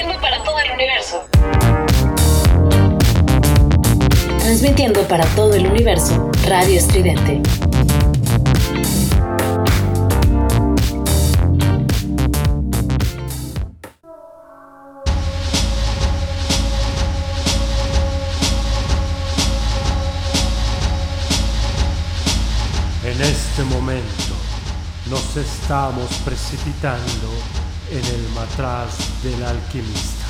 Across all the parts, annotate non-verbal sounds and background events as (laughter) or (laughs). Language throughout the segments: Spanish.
Transmitiendo para todo el universo. Transmitiendo para todo el universo, Radio Estridente. En este momento nos estamos precipitando en el matraz del alquimista.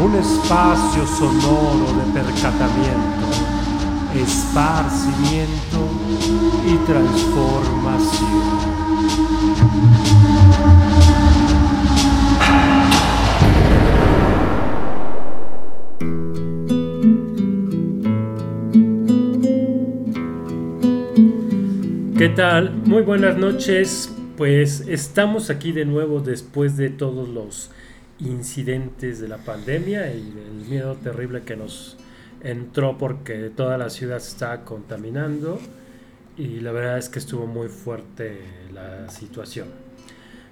Un espacio sonoro de percatamiento, esparcimiento y transformación. ¿Qué tal? Muy buenas noches. Pues estamos aquí de nuevo después de todos los incidentes de la pandemia y del miedo terrible que nos entró porque toda la ciudad se estaba contaminando y la verdad es que estuvo muy fuerte la situación.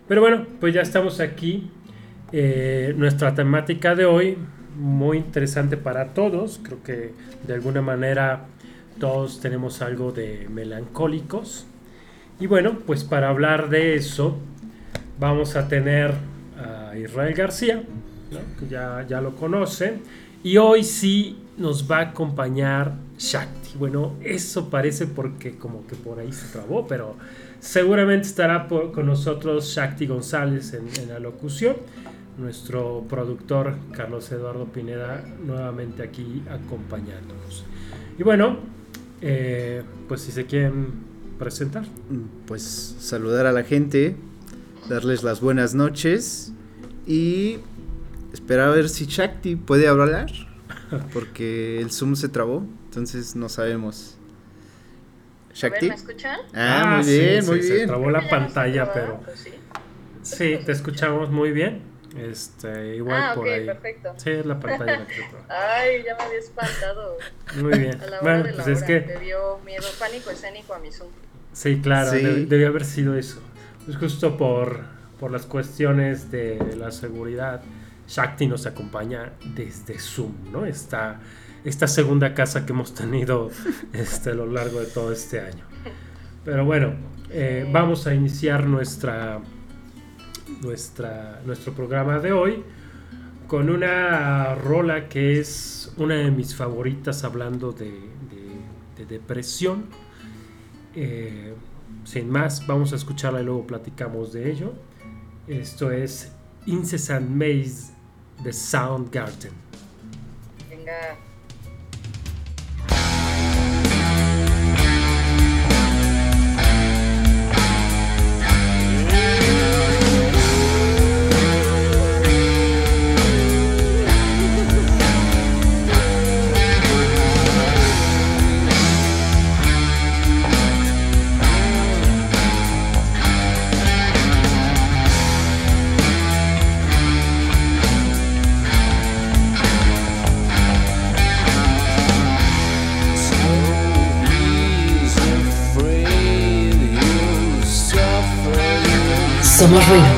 Pero bueno, pues ya estamos aquí. Eh, nuestra temática de hoy, muy interesante para todos, creo que de alguna manera todos tenemos algo de melancólicos. Y bueno, pues para hablar de eso, vamos a tener a Israel García, que ya, ya lo conocen. Y hoy sí nos va a acompañar Shakti. Bueno, eso parece porque como que por ahí se trabó, pero seguramente estará con nosotros Shakti González en, en la locución. Nuestro productor Carlos Eduardo Pineda nuevamente aquí acompañándonos. Y bueno, eh, pues si se quieren presentar. Pues saludar a la gente, darles las buenas noches y esperar a ver si Shakti puede hablar, (laughs) porque el Zoom se trabó, entonces no sabemos. A ver, Shakti. ¿me escuchan? Ah, muy sí, bien, se- muy se bien. trabó la se pantalla, pero pues sí. sí, te escuchamos muy bien. Este, igual Ah, por ok, ahí. perfecto. Sí, es la pantalla se. (laughs) Ay, ya me había espantado. Muy bien. A la hora Bueno, de la pues es hora. que Me dio miedo, pánico escénico a mi Zoom. Sí, claro, Sí. debió haber sido eso. Pues justo por, por las cuestiones de la seguridad, Shakti nos acompaña desde Zoom, ¿no? Esta, esta segunda casa que hemos tenido (laughs) este, a lo largo de todo este año. Pero bueno, eh, vamos a iniciar nuestra, nuestra, nuestro programa de hoy con una rola que es una de mis favoritas hablando de, de- de depresión. Eh, sin más, vamos a escucharla y luego platicamos de ello. Esto es Incessant Maze de Soundgarden. Venga. Somos ruido.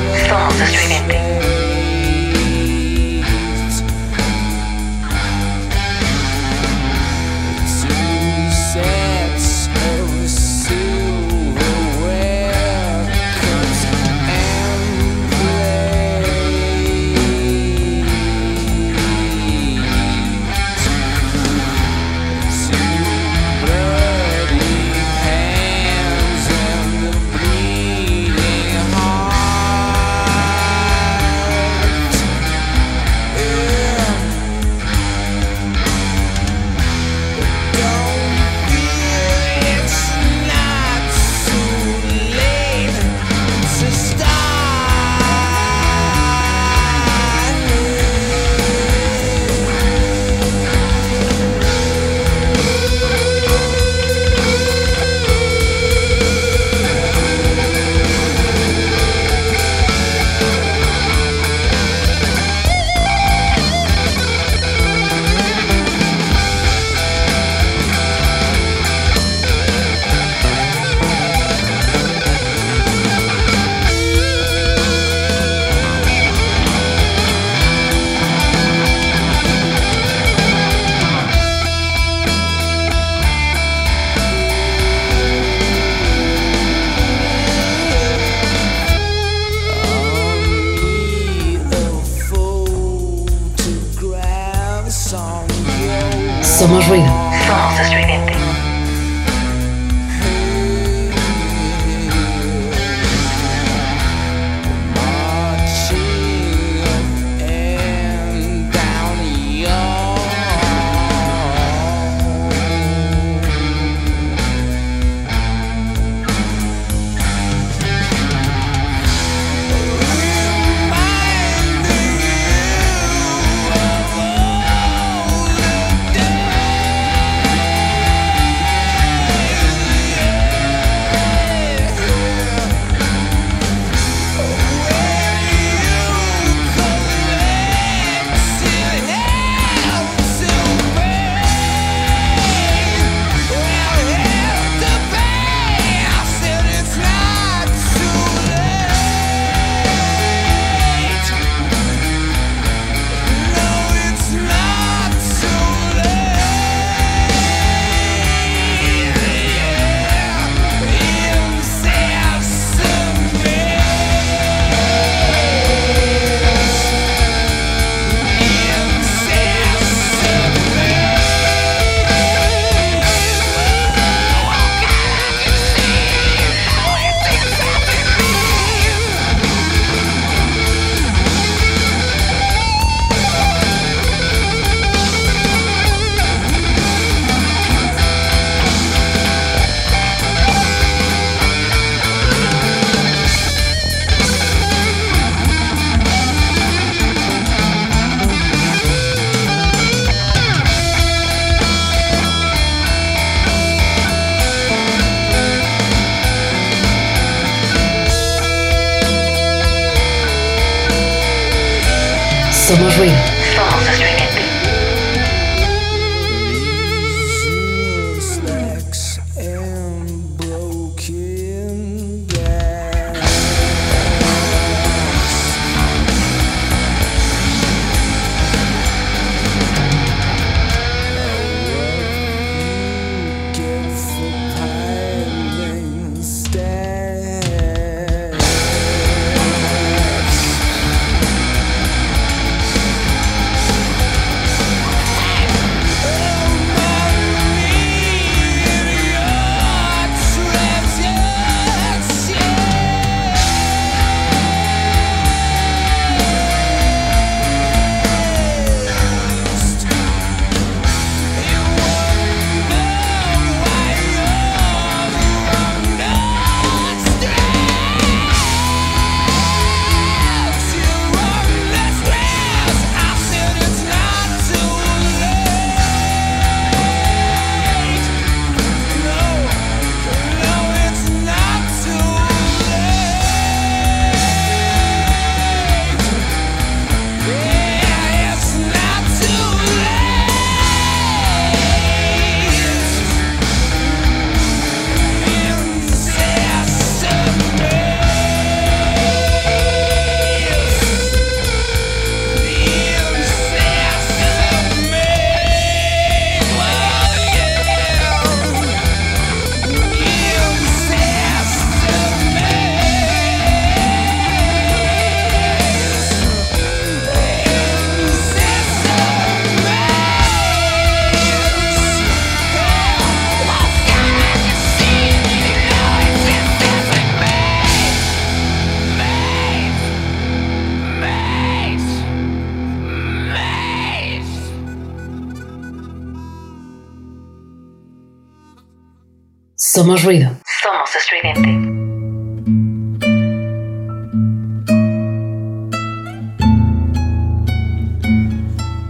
Somos ruido. Somos estridente.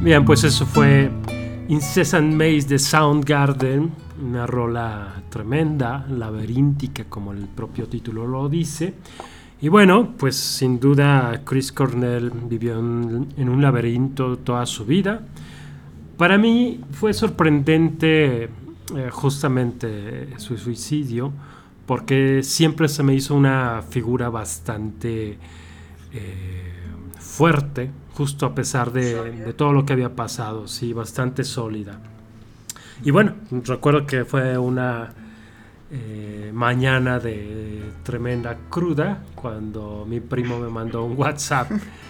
Bien, pues eso fue Incessant Maze de Soundgarden, una rola tremenda, laberíntica como el propio título lo dice. Y bueno, pues sin duda Chris Cornell vivió en, en un laberinto toda su vida. Para mí fue sorprendente eh, justamente su suicidio, porque siempre se me hizo una figura bastante eh, fuerte, justo a pesar de, de todo lo que había pasado, sí, bastante sólida. Y bueno, recuerdo que fue una eh, mañana de tremenda cruda cuando mi primo me mandó un WhatsApp (laughs)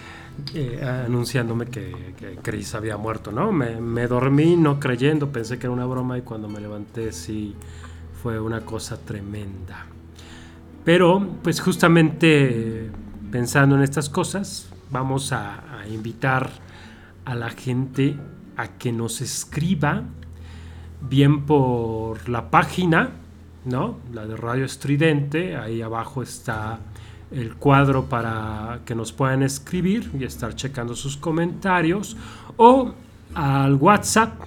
eh, anunciándome que, Chris había muerto, ¿no? Me, dormí no creyendo, pensé que era una broma y cuando me levanté sí fue una cosa tremenda. Pero, pues justamente pensando en estas cosas, vamos a, a invitar a la gente a que nos escriba bien por la página, ¿no? La de Radio Estridente, ahí abajo está el cuadro para que nos puedan escribir y estar checando sus comentarios o al WhatsApp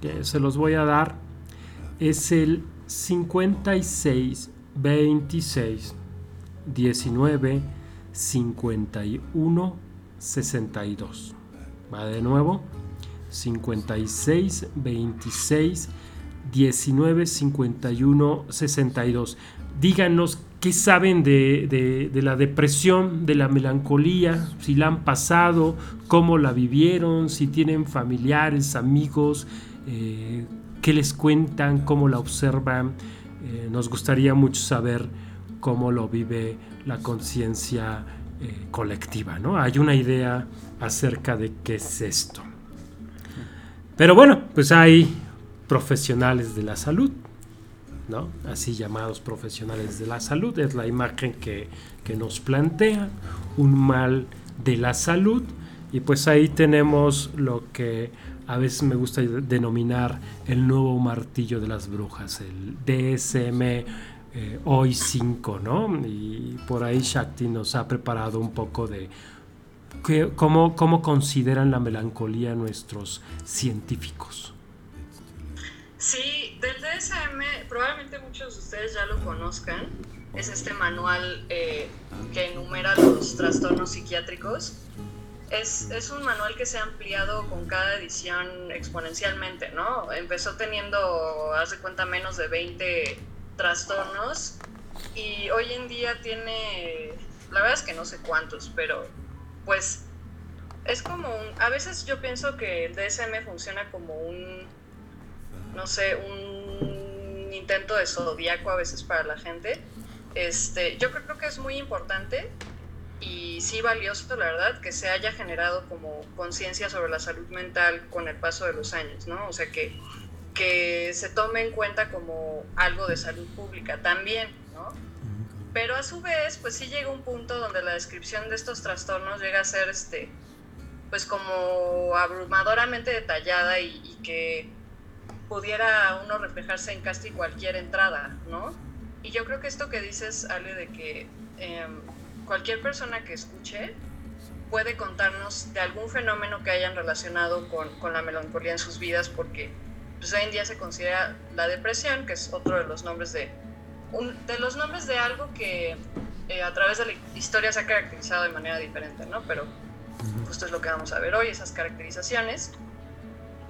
que se los voy a dar es el 56 26 19 51 62 va de nuevo 56 26 19 51 62 díganos qué saben de, de, la depresión, de la melancolía, si la han pasado, cómo la vivieron, si tienen familiares, amigos, eh, qué les cuentan, cómo la observan. Eh, nos gustaría mucho saber cómo lo vive la conciencia eh, colectiva, ¿no? Hay una idea acerca de qué es esto. Pero bueno, pues hay profesionales de la salud, ¿no? así llamados profesionales de la salud, es la imagen que, que, nos plantea un mal de la salud y pues ahí tenemos lo que a veces me gusta denominar el nuevo martillo de las brujas, el DSM eh, hoy 5, ¿no? Y por ahí Shakti nos ha preparado un poco de que, cómo, cómo consideran la melancolía nuestros científicos. Sí, del DSM probablemente muchos de ustedes ya lo conozcan. Es este manual eh, que enumera los trastornos psiquiátricos. Es, es, un manual que se ha ampliado con cada edición exponencialmente, ¿no? Empezó teniendo, haz de cuenta, menos de 20 trastornos y hoy en día tiene, la verdad es que no sé cuántos, pero pues es como un, a veces yo pienso que el DSM funciona como un no sé, un intento de zodiaco a veces para la gente. Este, yo creo que es muy importante y sí valioso, la verdad, que se haya generado como conciencia sobre la salud mental con el paso de los años, ¿no? O sea, que, que se tome en cuenta como algo de salud pública también, ¿no? Pero a su vez, pues sí llega un punto donde la descripción de estos trastornos llega a ser, este, pues como abrumadoramente detallada y, y que pudiera uno reflejarse en casi cualquier entrada, ¿no? Y yo creo que esto que dices, Ale, de que eh, cualquier persona que escuche puede contarnos de algún fenómeno que hayan relacionado con, con la melancolía en sus vidas, porque pues, hoy en día se considera la depresión, que es otro de los nombres de, un, de los nombres de algo que eh, a través de la historia se ha caracterizado de manera diferente, ¿no? Pero justo es lo que vamos a ver hoy, esas caracterizaciones.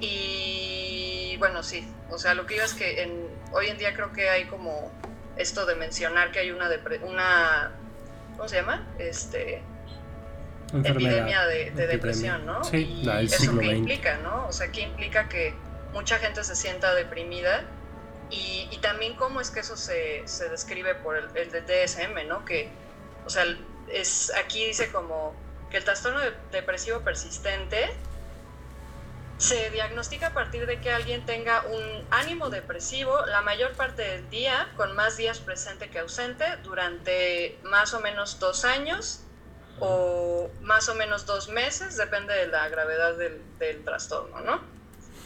Y bueno, sí, o sea, lo que iba es que en, hoy en día creo que hay como esto de mencionar que hay una, una ¿cómo se llama? Este, epidemia de, de depresión, ¿no? Sí, y eso que implica, ¿no? O sea, que implica que mucha gente se sienta deprimida y, y también cómo es que eso se, se describe por el, el de DSM, ¿no? Que, o sea, es, aquí dice como que el trastorno de- depresivo persistente se diagnostica a partir de que alguien tenga un ánimo depresivo la mayor parte del día, con más días presente que ausente, durante más o menos dos años o más o menos dos meses, depende de la gravedad del, trastorno, ¿no?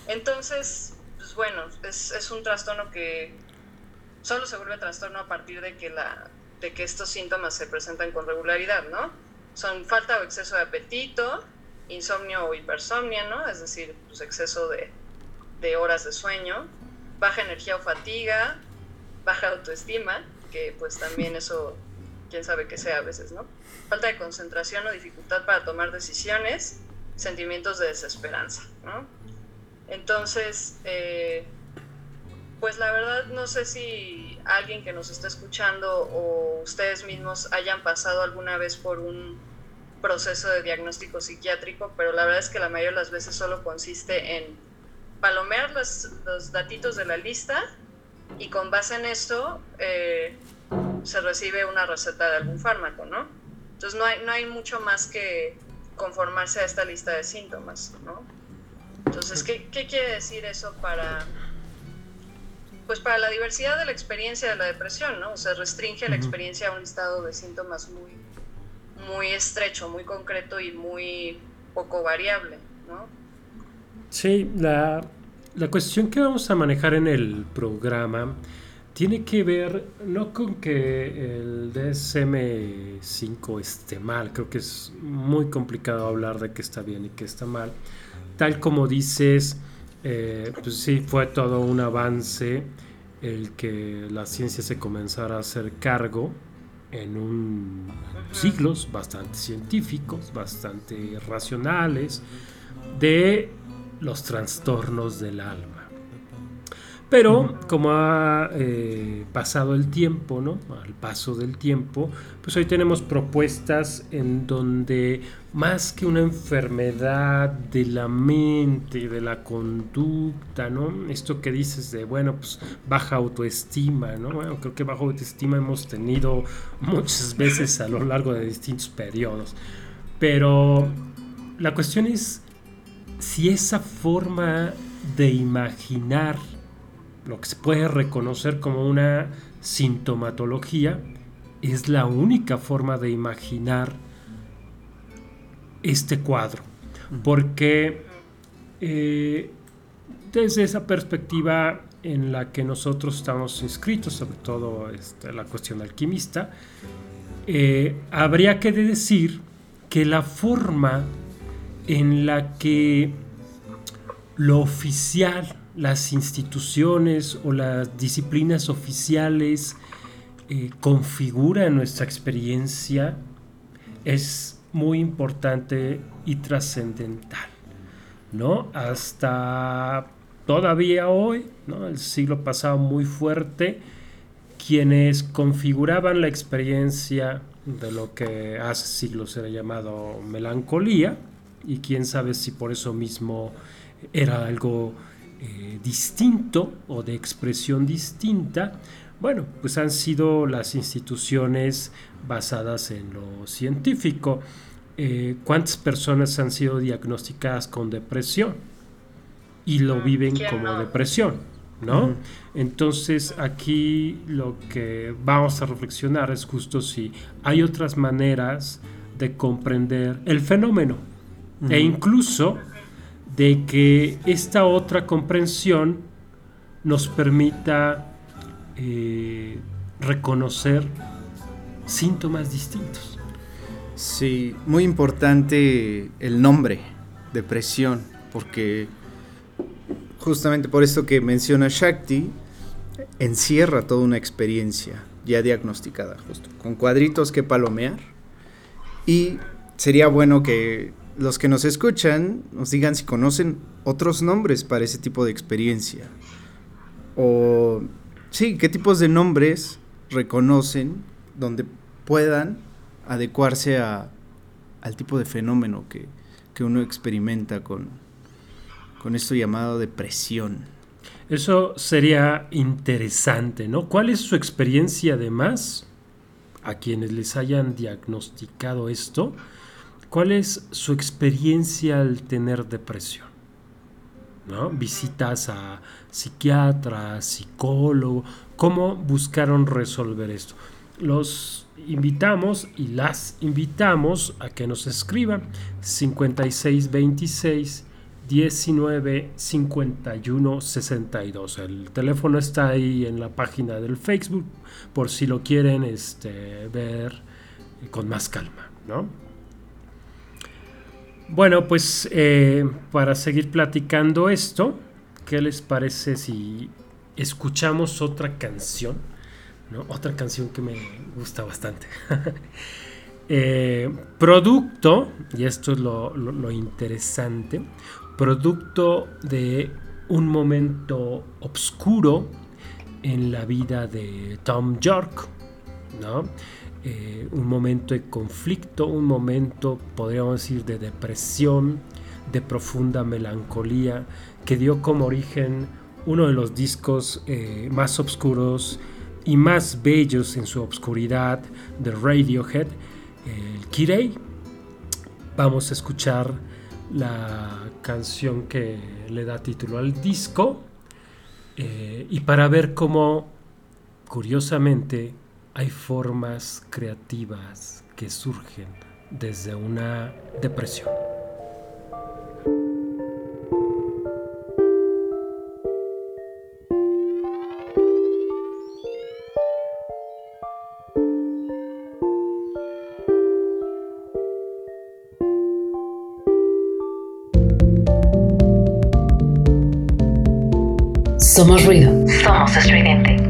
Entonces, pues bueno, es, es un trastorno que solo se vuelve trastorno a partir de que, la, de que estos síntomas se presentan con regularidad, ¿no? Son falta o exceso de apetito, insomnio o hipersomnia, ¿no? Es decir, pues exceso de, de horas de sueño, baja energía o fatiga, baja autoestima, que pues también eso, quién sabe qué sea a veces, ¿no? Falta de concentración o dificultad para tomar decisiones, sentimientos de desesperanza, ¿no? Entonces, eh, pues la verdad no sé si alguien que nos está escuchando o ustedes mismos hayan pasado alguna vez por un proceso de diagnóstico psiquiátrico, pero la verdad es que la mayoría de las veces solo consiste en palomear los, los datitos de la lista y con base en esto eh, se recibe una receta de algún fármaco, ¿no? Entonces no hay, no hay mucho más que conformarse a esta lista de síntomas, ¿no? Entonces, ¿qué, qué quiere decir eso para, pues para la diversidad de la experiencia de la depresión, ¿no? O sea, restringe la experiencia a un listado de síntomas muy, muy estrecho, muy concreto y muy poco variable, ¿no? Sí, la, la cuestión que vamos a manejar en el programa tiene que ver no con que el DSM-5 esté mal, creo que es muy complicado hablar de que está bien y que está mal. Tal como dices, eh, pues sí, fue todo un avance el que la ciencia se comenzara a hacer cargo en un siglos bastante científicos, bastante racionales, de los trastornos del alma. Pero como ha eh, pasado el tiempo, ¿no? Al paso del tiempo, pues hoy tenemos propuestas en donde más que una enfermedad de la mente, de la conducta, ¿no? Esto que dices de, bueno, pues baja autoestima, ¿no? Bueno, creo que baja autoestima hemos tenido muchas veces a lo largo de distintos periodos. Pero la cuestión es si esa forma de imaginar lo que se puede reconocer como una sintomatología es la única forma de imaginar este cuadro. Porque eh, desde esa perspectiva en la que nosotros estamos inscritos, sobre todo este, la cuestión alquimista, eh, habría que decir que la forma en la que lo oficial, las instituciones o las disciplinas oficiales eh, configuran nuestra experiencia es muy importante y trascendental, ¿no? Hasta todavía hoy, ¿no? El siglo pasado muy fuerte, quienes configuraban la experiencia de lo que hace siglos era llamado melancolía, y quién sabe si por eso mismo era algo eh, distinto o de expresión distinta, bueno, pues han sido las instituciones basadas en lo científico. Eh, ¿Cuántas personas han sido diagnosticadas con depresión? Y lo Mm, viven ¿quién como no? depresión, ¿no? Entonces aquí lo que vamos a reflexionar es justo si hay otras maneras de comprender el fenómeno e incluso de que esta otra comprensión nos permita eh, reconocer síntomas distintos. Sí, muy importante el nombre, depresión, porque justamente por esto que menciona Shakti, encierra toda una experiencia ya diagnosticada, justo, con cuadritos que palomear. Y sería bueno que los que nos escuchan nos digan si conocen otros nombres para ese tipo de experiencia. O, sí, qué tipos de nombres reconocen donde puedan adecuarse a, al tipo de fenómeno que, que uno experimenta con, con esto llamado depresión. Eso sería interesante, ¿no? ¿Cuál es su experiencia además a quienes les hayan diagnosticado esto? ¿Cuál es su experiencia al tener depresión? ¿No? Visitas a psiquiatras, psicólogo, ¿cómo buscaron resolver esto? Los invitamos y las invitamos a que nos escriban 5626 19 51 62. El teléfono está ahí en la página del Facebook por si lo quieren este, ver con más calma, ¿no? Bueno, pues eh, para seguir platicando esto, ¿qué les parece si escuchamos otra canción? ¿no? Otra canción que me gusta bastante. (laughs) Eh, producto, y esto es lo, lo- interesante, producto de un momento obscuro en la vida de Tom York, ¿no? Eh, un momento de conflicto, un momento, podríamos decir, de depresión, de profunda melancolía, que dio como origen uno de los discos eh, más oscuros y más bellos en su obscuridad de Radiohead, el Kirei. Vamos a escuchar la canción que le da título al disco eh, y para ver cómo, curiosamente, hay formas creativas que surgen desde una depresión. Somos ruido. Somos estridente.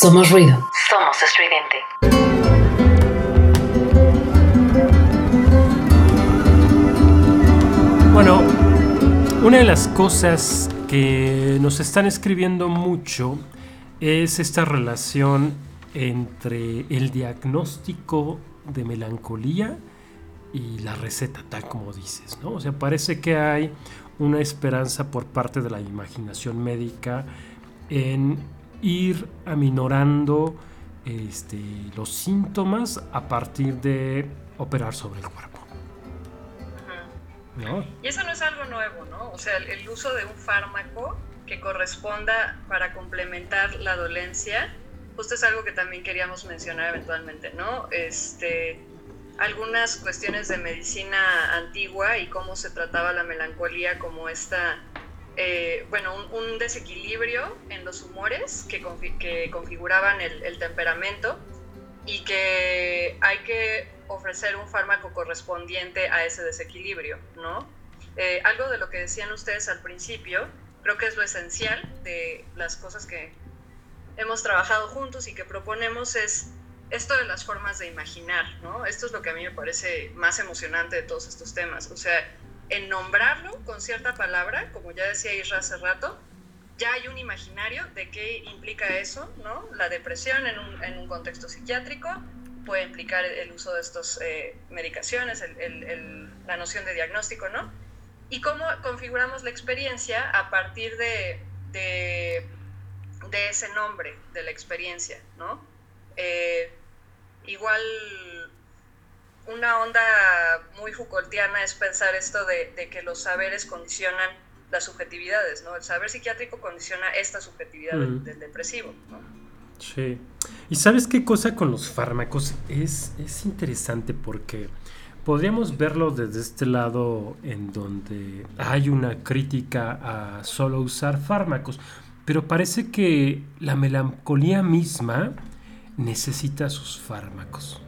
Somos ruido. Somos estridente. Bueno, una de las cosas que nos están escribiendo mucho es esta relación entre el diagnóstico de melancolía y la receta, tal como dices, ¿no? O sea, parece que hay una esperanza por parte de la imaginación médica en ir aminorando este, los síntomas a partir de operar sobre el cuerpo. ¿no? Y eso no es algo nuevo, ¿no? O sea, el, el uso de un fármaco que corresponda para complementar la dolencia, justo es algo que también queríamos mencionar eventualmente, ¿no? Este, algunas cuestiones de medicina antigua y cómo se trataba la melancolía como esta, eh, bueno, un, desequilibrio en los humores que, confi que configuraban el, el, temperamento y que hay que ofrecer un fármaco correspondiente a ese desequilibrio, ¿no? Eh, algo de lo que decían ustedes al principio, creo que es lo esencial de las cosas que hemos trabajado juntos y que proponemos es esto de las formas de imaginar, ¿no? Esto es lo que a mí me parece más emocionante de todos estos temas. O sea, en nombrarlo con cierta palabra, como ya decía Isra hace rato, ya hay un imaginario de qué implica eso, ¿no? La depresión en un, en un contexto psiquiátrico puede implicar el uso de estas eh, medicaciones, la noción de diagnóstico, ¿no? Y cómo configuramos la experiencia a partir de, de, de ese nombre de la experiencia, ¿no? Eh, igual una onda muy Foucaultiana es pensar esto de, de, que los saberes condicionan las subjetividades, ¿no? El saber psiquiátrico condiciona esta subjetividad mm. del, del, depresivo, ¿no? Sí. ¿Y sabes qué cosa con los fármacos? Es, es interesante porque podríamos verlo desde este lado en donde hay una crítica a solo usar fármacos, pero parece que la melancolía misma necesita sus fármacos.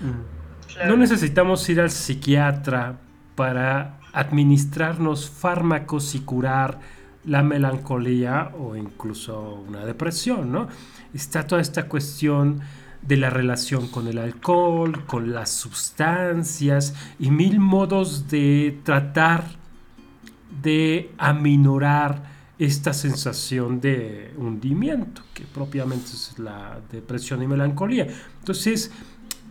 Mm. Claro. No necesitamos ir al psiquiatra para administrarnos fármacos y curar la melancolía o incluso una depresión, ¿no? Está toda esta cuestión de la relación con el alcohol, con las sustancias y mil modos de tratar de aminorar esta sensación de hundimiento, que propiamente es la depresión y melancolía. Entonces,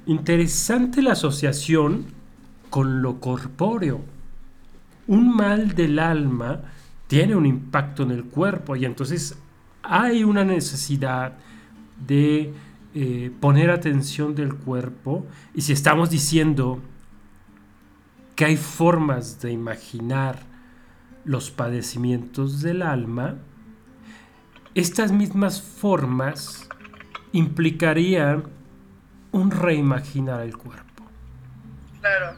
interesante la asociación con lo corpóreo. Un mal del alma tiene un impacto en el cuerpo y entonces hay una necesidad de eh, poner atención del cuerpo y si estamos diciendo que hay formas de imaginar los padecimientos del alma, estas mismas formas implicarían un reimaginar el cuerpo. Claro,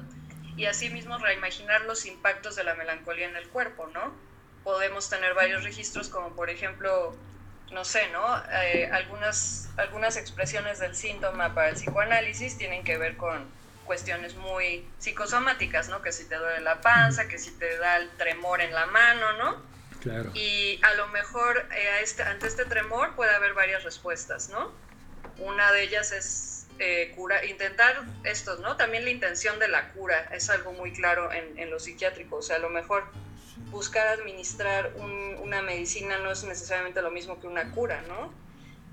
y asimismo reimaginar los impactos de la melancolía en el cuerpo, ¿no? Podemos tener varios registros como por ejemplo, no sé, ¿no? Eh, algunas, algunas expresiones del síntoma para el psicoanálisis tienen que ver con cuestiones muy psicosomáticas, ¿no? Que si te duele la panza, que si te da el tremor en la mano, ¿no? Claro. Y a lo mejor eh, a este, ante este tremor puede haber varias respuestas, ¿no? Una de ellas es eh, cura, intentar esto, ¿no? También la intención de la cura es algo muy claro en, en lo psiquiátrico, o sea, a lo mejor buscar administrar un, una medicina no es necesariamente lo mismo que una cura, ¿no?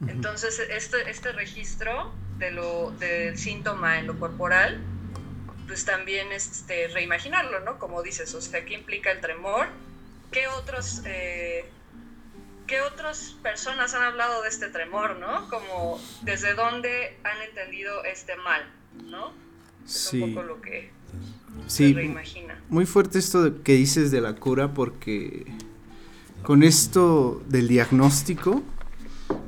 Entonces, este, este registro de lo, del síntoma en lo corporal, pues también este, reimaginarlo, ¿no? Como dices, o sea, ¿qué implica el tremor? ¿Qué otros, eh, qué otras personas han hablado de este tremor, ¿no? Como desde dónde han entendido este mal, ¿no? Es sí. un poco lo que sí, se reimagina. Muy fuerte esto que dices de la cura porque con esto del diagnóstico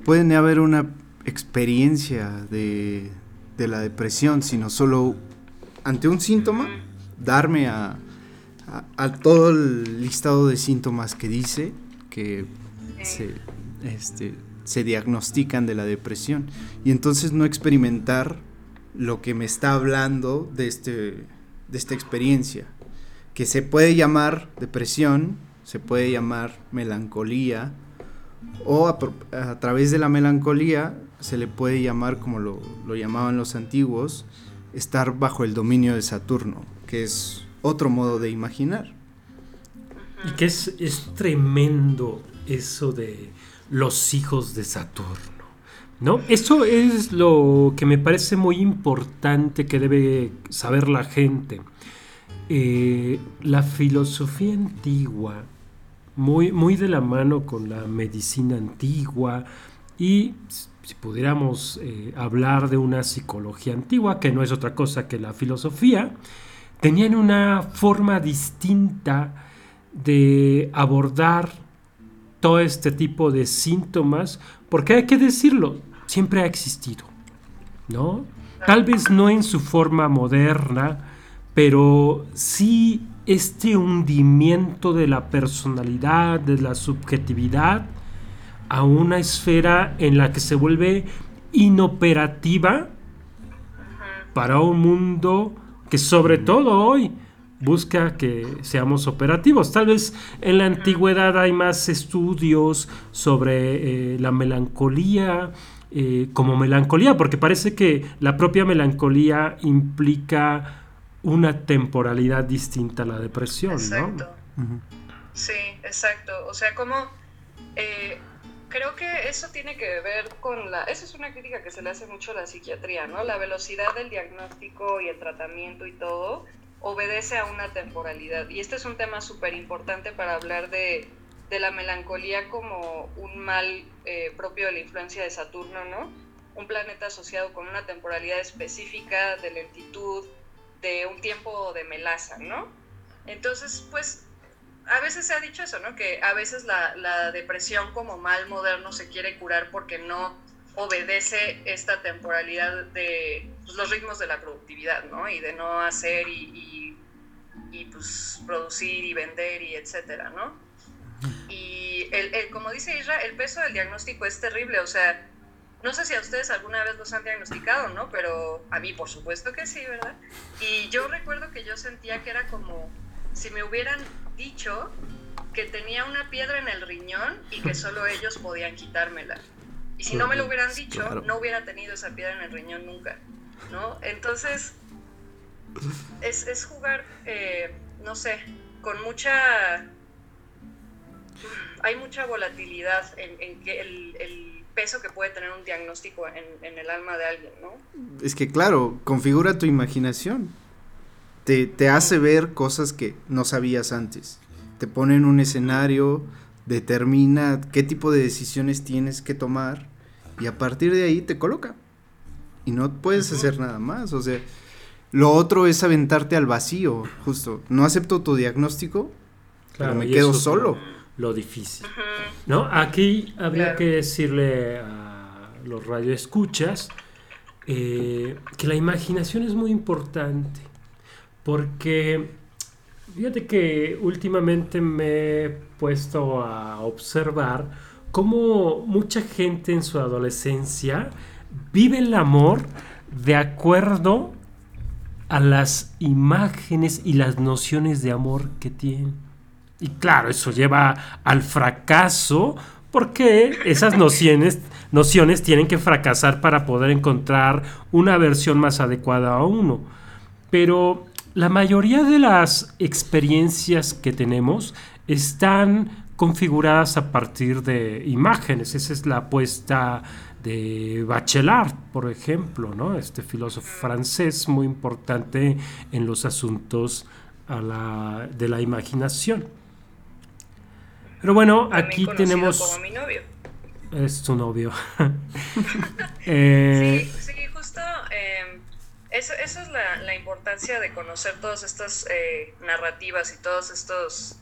pueden haber una experiencia de, de, la depresión, sino solo ante un síntoma, darme a, a, a, todo el listado de síntomas que dice que se, este, se diagnostican de la depresión. Y entonces no experimentar lo que me está hablando de, este, de esta experiencia, que se puede llamar depresión, se puede llamar melancolía, o a, a, través de la melancolía se le puede llamar, como lo, lo, llamaban los antiguos, estar bajo el dominio de Saturno, que es otro modo de imaginar. Y que es, es tremendo eso de los hijos de Saturno. ¿No? Eso es lo que me parece muy importante que debe saber la gente. Eh, la filosofía antigua, muy, muy de la mano con la medicina antigua y si pudiéramos eh, hablar de una psicología antigua, que no es otra cosa que la filosofía, tenían una forma distinta de abordar todo este tipo de síntomas, porque hay que decirlo, siempre ha existido, ¿no? Tal vez no en su forma moderna, pero sí este hundimiento de la personalidad, de la subjetividad, a una esfera en la que se vuelve inoperativa para un mundo que sobre todo hoy busca que seamos operativos. Tal vez en la antigüedad hay más estudios sobre eh, la melancolía eh, como melancolía, porque parece que la propia melancolía implica una temporalidad distinta a la depresión, exacto. Sí, exacto. O sea, como eh, creo que eso tiene que ver con la... Esa es una crítica que se le hace mucho a la psiquiatría, ¿no? La velocidad del diagnóstico y el tratamiento y todo obedece a una temporalidad. Y este es un tema súper importante para hablar de, la melancolía como un mal eh, propio de la influencia de Saturno, ¿no? Un planeta asociado con una temporalidad específica de lentitud, de un tiempo de melaza, ¿no? Entonces, pues, a veces se ha dicho eso, ¿no? Que a veces la, la depresión como mal moderno se quiere curar porque no obedece esta temporalidad de pues, los ritmos de la productividad, ¿no? Y de no hacer y, y, pues producir y vender y etcétera, ¿no? Y el, como dice Isra, el peso del diagnóstico es terrible, o sea, no sé si a ustedes alguna vez los han diagnosticado, ¿no? Pero a mí por supuesto que sí, ¿verdad? Y yo recuerdo que yo sentía que era como si me hubieran dicho que tenía una piedra en el riñón y que (laughs) solo ellos podían quitármela. Y si no me lo hubieran dicho, no hubiera tenido esa piedra en el riñón nunca, ¿no? Entonces, es, jugar, eh, no sé, con mucha... Hay mucha volatilidad en, que el, peso que puede tener un diagnóstico en, en, el alma de alguien, ¿no? Es que claro, configura tu imaginación. Te, te hace ver cosas que no sabías antes. Te pone en un escenario, determina qué tipo de decisiones tienes que tomar y a partir de ahí te coloca. Y no puedes hacer nada más, o sea, lo otro es aventarte al vacío, justo. No acepto tu diagnóstico, claro, me quedo solo. Lo, difícil. ¿No? Aquí habría que decirle a los radioescuchas eh, que la imaginación es muy importante. Porque fíjate que últimamente me he puesto a observar cómo mucha gente en su adolescencia vive el amor de acuerdo a las imágenes y las nociones de amor que tienen. Y claro, eso lleva al fracaso porque esas nociones, nociones tienen que fracasar para poder encontrar una versión más adecuada a uno. Pero la mayoría de las experiencias que tenemos están configuradas a partir de imágenes. Esa es la apuesta de Bachelard, por ejemplo, ¿no? Este filósofo francés muy importante en los asuntos de la imaginación. Pero bueno, aquí tenemos... Como mi novio. Es tu novio. (laughs) (laughs) eh, sí, sí, justo eh, eso, es la, importancia de conocer todas estas eh, narrativas y todos estos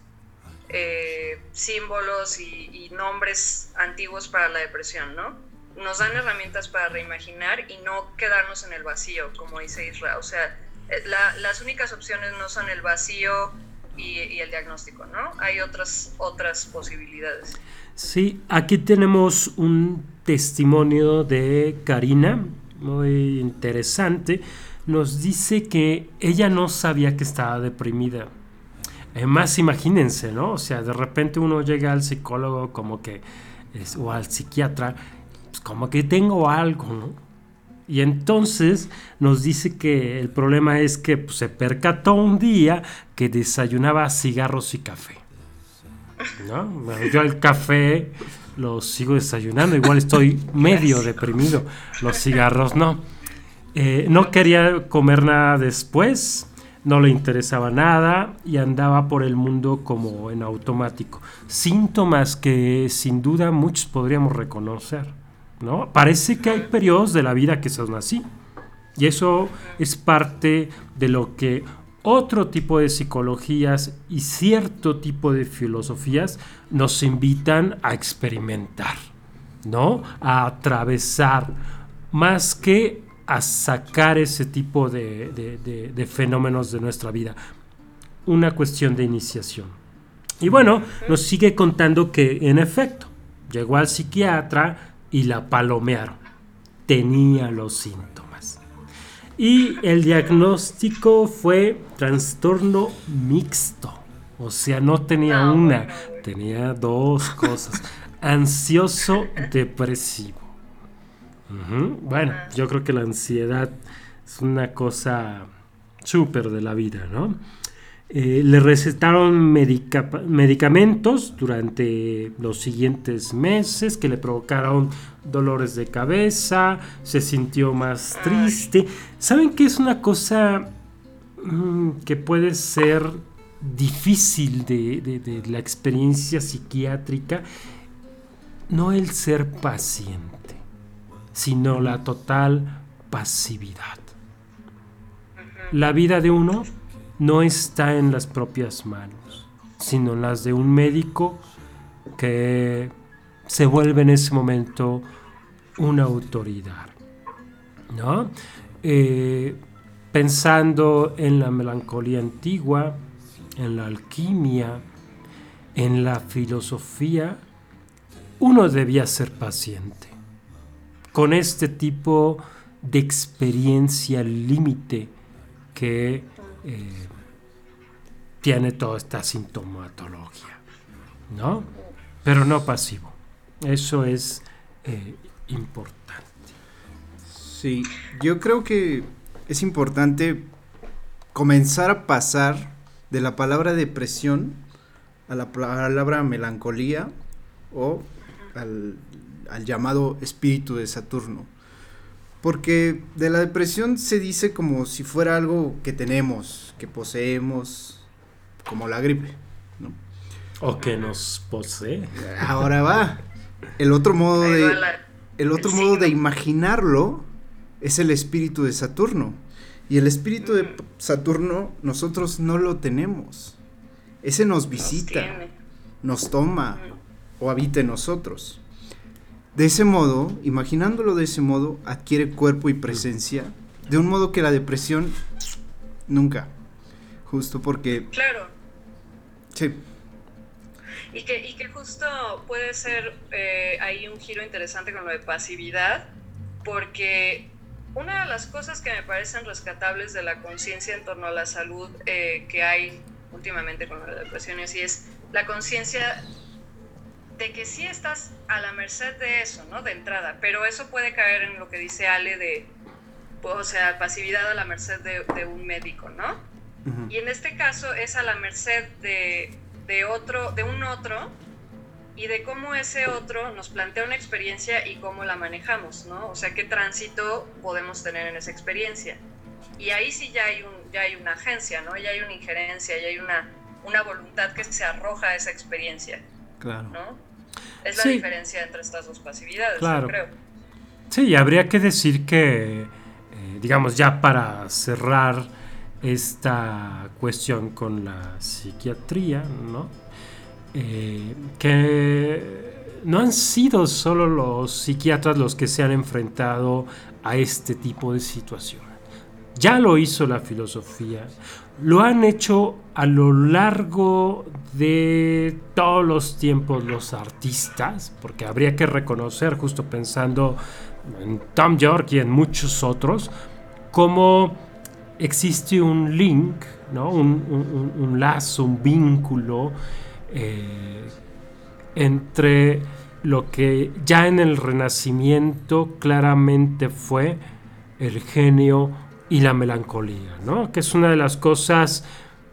eh, símbolos y, nombres antiguos para la depresión, ¿no? Nos dan herramientas para reimaginar y no quedarnos en el vacío, como dice Isra. O sea, eh, las únicas opciones no son el vacío y, el diagnóstico, ¿no? Hay otras, otras posibilidades. Sí, aquí tenemos un testimonio de Karina, muy interesante. Nos dice que ella no sabía que estaba deprimida más imagínense, ¿no? O sea, de repente uno llega al psicólogo como que, o al psiquiatra, como que tengo algo, ¿no? Y entonces nos dice que el problema es que pues, se percató un día que desayunaba cigarros y café. ¿no? Bueno, yo el café los sigo desayunando, igual estoy (laughs) medio deprimido, los cigarros no. Eh, no quería comer nada después, no le interesaba nada y andaba por el mundo como en automático. Síntomas que sin duda muchos podríamos reconocer, ¿no? Parece que hay periodos de la vida que son así. Y eso es parte de lo que otro tipo de psicologías y cierto tipo de filosofías nos invitan a experimentar, ¿no? A atravesar, más que a sacar ese tipo de, fenómenos de nuestra vida. Una cuestión de iniciación. Y bueno, nos sigue contando que en efecto, llegó al psiquiatra y la palomearon. Tenía los síntomas. Y el diagnóstico fue trastorno mixto. O sea, no tenía No, una, bueno. tenía dos cosas. Ansioso depresivo. Bueno, Ah. yo creo que la ansiedad es una cosa súper de la vida, ¿no? Eh, le recetaron medica- medicamentos durante los siguientes meses que le provocaron dolores de cabeza, se sintió más triste. ¿Saben qué es una cosa mm, que puede ser difícil de, de- de la experiencia psiquiátrica? No el ser paciente, sino la total pasividad. La vida de uno no está en las propias manos, sino en las de un médico que se vuelve en ese momento una autoridad. ¿no? Eh, pensando en la melancolía antigua, en la alquimia, en la filosofía, uno debía ser paciente con este tipo de experiencia límite que eh, tiene toda esta sintomatología, ¿no? Pero no pasivo. Eso es eh, importante. Sí, yo creo que es importante comenzar a pasar de la palabra depresión a la palabra melancolía o al, al llamado espíritu de Saturno. Porque de la depresión se dice como si fuera algo que tenemos, que poseemos, como la gripe. ¿no? O que nos posee. (laughs) Ahora va. El otro modo de, el otro el modo de imaginarlo es el espíritu de Saturno. Y el espíritu de Ujú. Saturno nosotros no lo tenemos. Ese nos Nos visita, tiene. nos toma Ujú. o habita en nosotros. De ese modo, imaginándolo de ese modo, adquiere cuerpo y presencia, de un modo que la depresión nunca. Justo porque, Claro. sí, Y que, y que justo puede ser eh, ahí un giro interesante con lo de pasividad, porque una de las cosas que me parecen rescatables de la conciencia en torno a la salud eh, que hay últimamente con la depresión y así es la conciencia de que sí estás a la merced de eso, ¿no? De entrada, pero eso puede caer en lo que dice Ale de, pues, o sea, pasividad a la merced de, de un médico, ¿no? Y en este caso es a la merced de, de otro, de un otro, y de cómo ese otro nos plantea una experiencia y cómo la manejamos, ¿no? O sea, qué tránsito podemos tener en esa experiencia. Y ahí sí ya hay, un, ya hay una agencia, ¿no? Ya hay una injerencia, ya hay una, una voluntad que se arroja a esa experiencia, claro. ¿no? Es la Sí. diferencia entre estas dos pasividades, Claro. yo creo. Sí, y habría que decir que, eh, digamos, ya para cerrar esta cuestión con la psiquiatría, ¿no? Eh, que no han sido solo los psiquiatras los que se han enfrentado a este tipo de situación. Ya lo hizo la filosofía, lo han hecho a lo largo de todos los tiempos los artistas, porque habría que reconocer, justo pensando en Tom York y en muchos otros, cómo existe un link, ¿no? un, un- lazo, un vínculo eh, entre lo que ya en el Renacimiento claramente fue el genio y la melancolía, ¿no? que es una de las cosas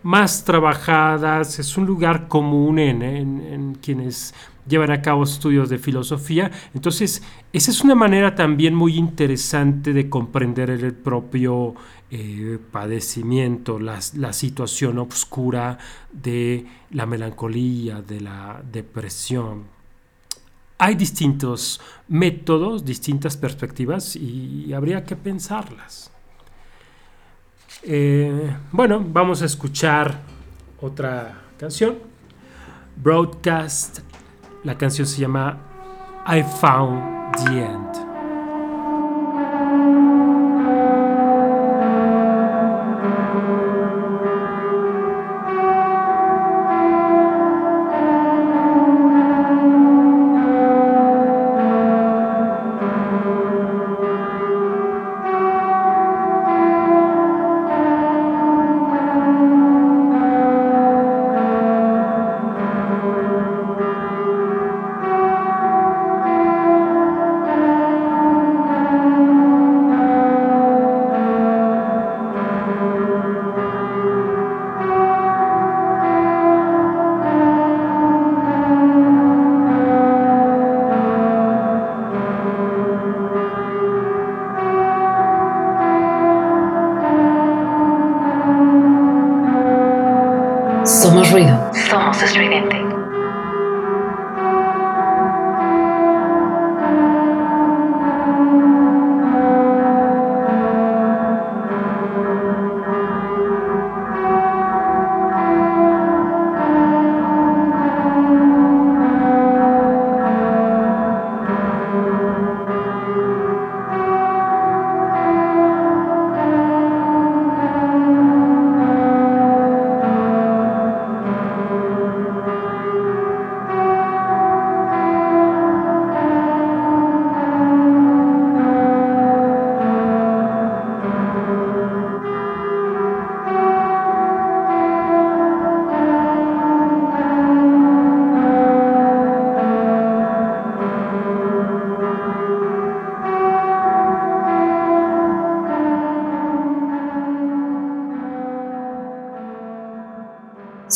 más trabajadas, es un lugar común en, en- en quienes llevan a cabo estudios de filosofía. Entonces, esa es una manera también muy interesante de comprender el propio eh, padecimiento, la, la situación oscura de la melancolía, de la depresión. Hay distintos métodos, distintas perspectivas y habría que pensarlas. Eh, bueno, vamos a escuchar otra canción. Broadcast. La canción se llama I Found the End.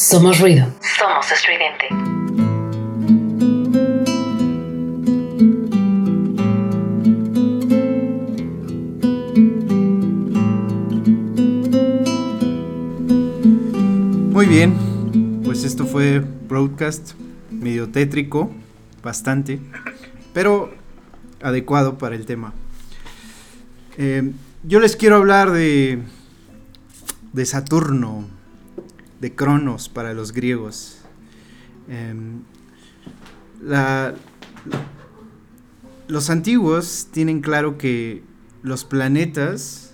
Somos ruido. Somos estridente. Muy bien, pues esto fue broadcast medio tétrico, bastante, pero adecuado para el tema. Eh, yo les quiero hablar de, de Saturno, de Cronos para los griegos. La- los antiguos tienen claro que los planetas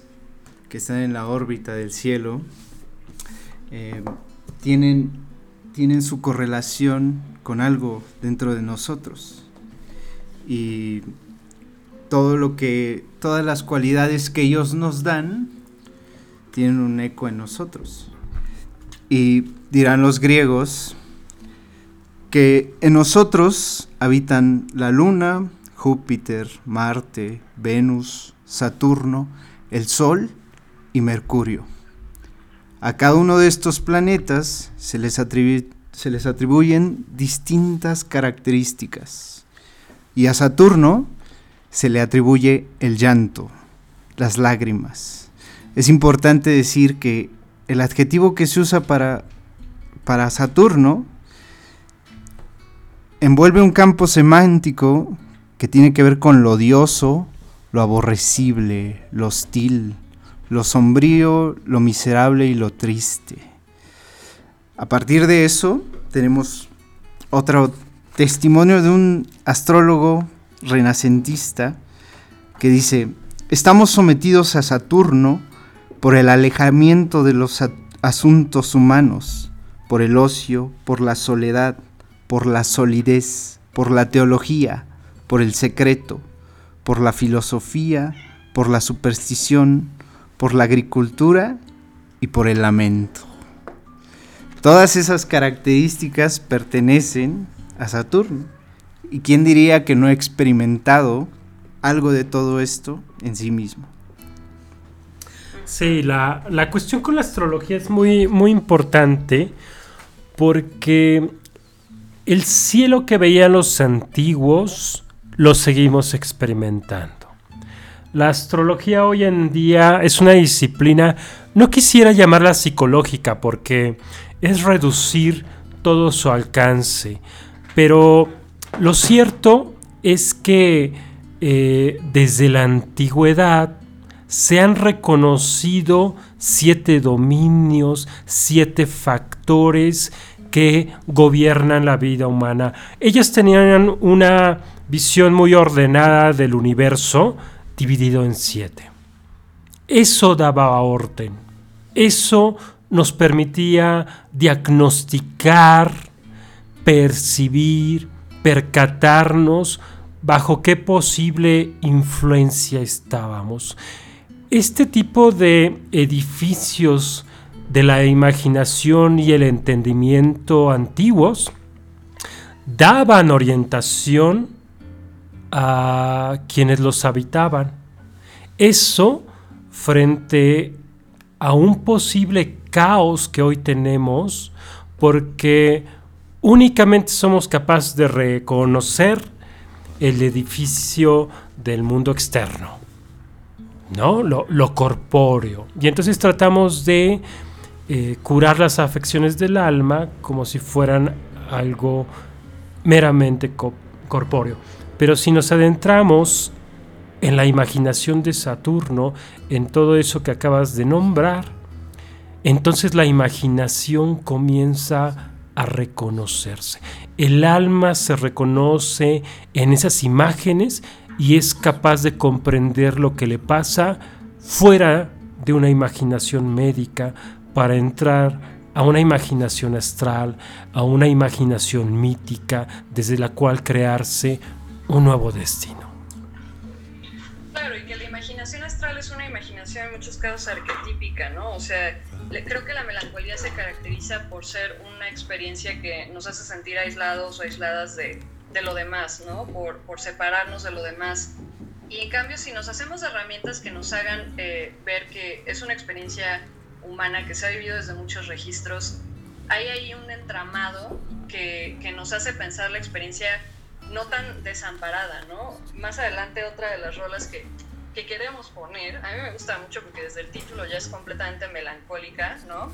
que están en la órbita del cielo eh, tienen, tienen su correlación con algo dentro de nosotros. Y todo lo que, todas las cualidades que ellos nos dan tienen un eco en nosotros. Y dirán los griegos que en nosotros habitan la Luna, Júpiter, Marte, Venus, Saturno, el Sol y Mercurio. A cada uno de estos planetas se les, se les atribuyen distintas características. Y a Saturno se le atribuye el llanto, las lágrimas. Es importante decir que el adjetivo que se usa para, para Saturno envuelve un campo semántico que tiene que ver con lo odioso, lo aborrecible, lo hostil, lo sombrío, lo miserable y lo triste. A partir de eso tenemos otro testimonio de un astrólogo renacentista que dice, estamos sometidos a Saturno por el alejamiento de los asuntos humanos, por el ocio, por la soledad, por la solidez, por la teología, por el secreto, por la filosofía, por la superstición, por la agricultura y por el lamento. Todas esas características pertenecen a Saturno. ¿Y quién diría que no ha experimentado algo de todo esto en sí mismo? Sí, la, la cuestión con la astrología es muy, muy importante porque el cielo que veían los antiguos lo seguimos experimentando. La astrología hoy en día es una disciplina, no quisiera llamarla psicológica porque es reducir todo su alcance, pero lo cierto es que eh, desde la antigüedad se han reconocido siete dominios, siete factores que gobiernan la vida humana. Ellas tenían una visión muy ordenada del universo dividido en siete. Eso daba orden. Eso nos permitía diagnosticar, percibir, percatarnos bajo qué posible influencia estábamos. Este tipo de edificios de la imaginación y el entendimiento antiguos daban orientación a quienes los habitaban. Eso frente a un posible caos que hoy tenemos porque únicamente somos capaces de reconocer el edificio del mundo externo. ¿No? Lo, corpóreo. Y entonces tratamos de eh, curar las afecciones del alma como si fueran algo meramente corpóreo. Pero si nos adentramos en la imaginación de Saturno, en todo eso que acabas de nombrar, entonces la imaginación comienza a reconocerse. El alma se reconoce en esas imágenes y es capaz de comprender lo que le pasa fuera de una imaginación médica para entrar a una imaginación astral, a una imaginación mítica desde la cual crearse un nuevo destino. Claro, y que la imaginación astral es una imaginación en muchos casos arquetípica, ¿no? O sea, creo que la melancolía se caracteriza por ser una experiencia que nos hace sentir aislados o aisladas de, de lo demás, ¿no? Por, por, separarnos de lo demás. Y en cambio, si nos hacemos herramientas que nos hagan eh, ver que es una experiencia humana que se ha vivido desde muchos registros, hay ahí un entramado que, que nos hace pensar la experiencia no tan desamparada, ¿no? Más adelante otra de las rolas que, que queremos poner, a mí me gusta mucho porque desde el título ya es completamente melancólica, ¿no?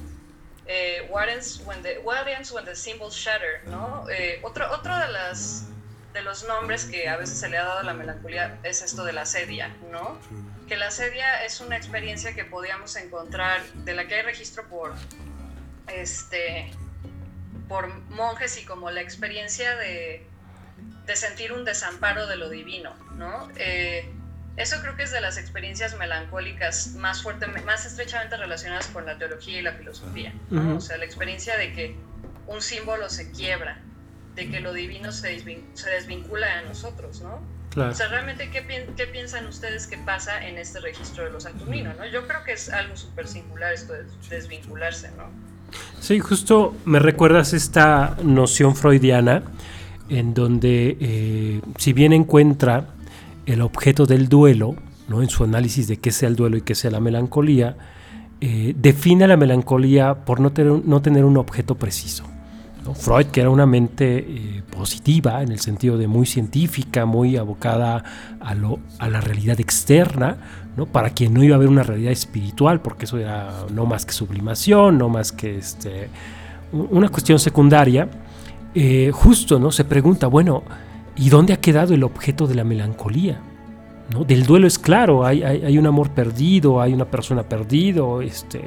Eh, what, ends when the, what ends when the symbols shatter, ¿no? Eh, otro, otro de las de los nombres que a veces se le ha dado a la melancolía es esto de la sedia, ¿no? Que la sedia es una experiencia que podíamos encontrar, de la que hay registro por, este, por monjes y como la experiencia de, de sentir un desamparo de lo divino, ¿no? Eh, eso creo que es de las experiencias melancólicas más fuertemente, más estrechamente relacionadas con la teología y la filosofía, ¿no? O sea, la experiencia de que un símbolo se quiebra, de que lo divino se, desvincula a nosotros, ¿no? O sea, realmente, ¿qué, piensan ustedes que pasa en este registro de los Saturnino, ¿no? Yo creo que es algo súper singular esto de desvincularse, ¿no? Sí, justo me recuerdas esta noción freudiana en donde, eh, si bien encuentra el objeto del duelo, ¿no? en su análisis de qué sea el duelo y qué sea la melancolía, eh, define la melancolía por no tener, no tener un objeto preciso. Freud, que era una mente eh, positiva, en el sentido de muy científica, muy abocada a, la realidad externa, ¿no? para quien no iba a haber una realidad espiritual, porque eso era no más que sublimación, no más que este, una cuestión secundaria, eh, justo ¿no? se pregunta, bueno, ¿y dónde ha quedado el objeto de la melancolía? ¿No? Del duelo es claro, hay, hay, un amor perdido, hay una persona perdido, este,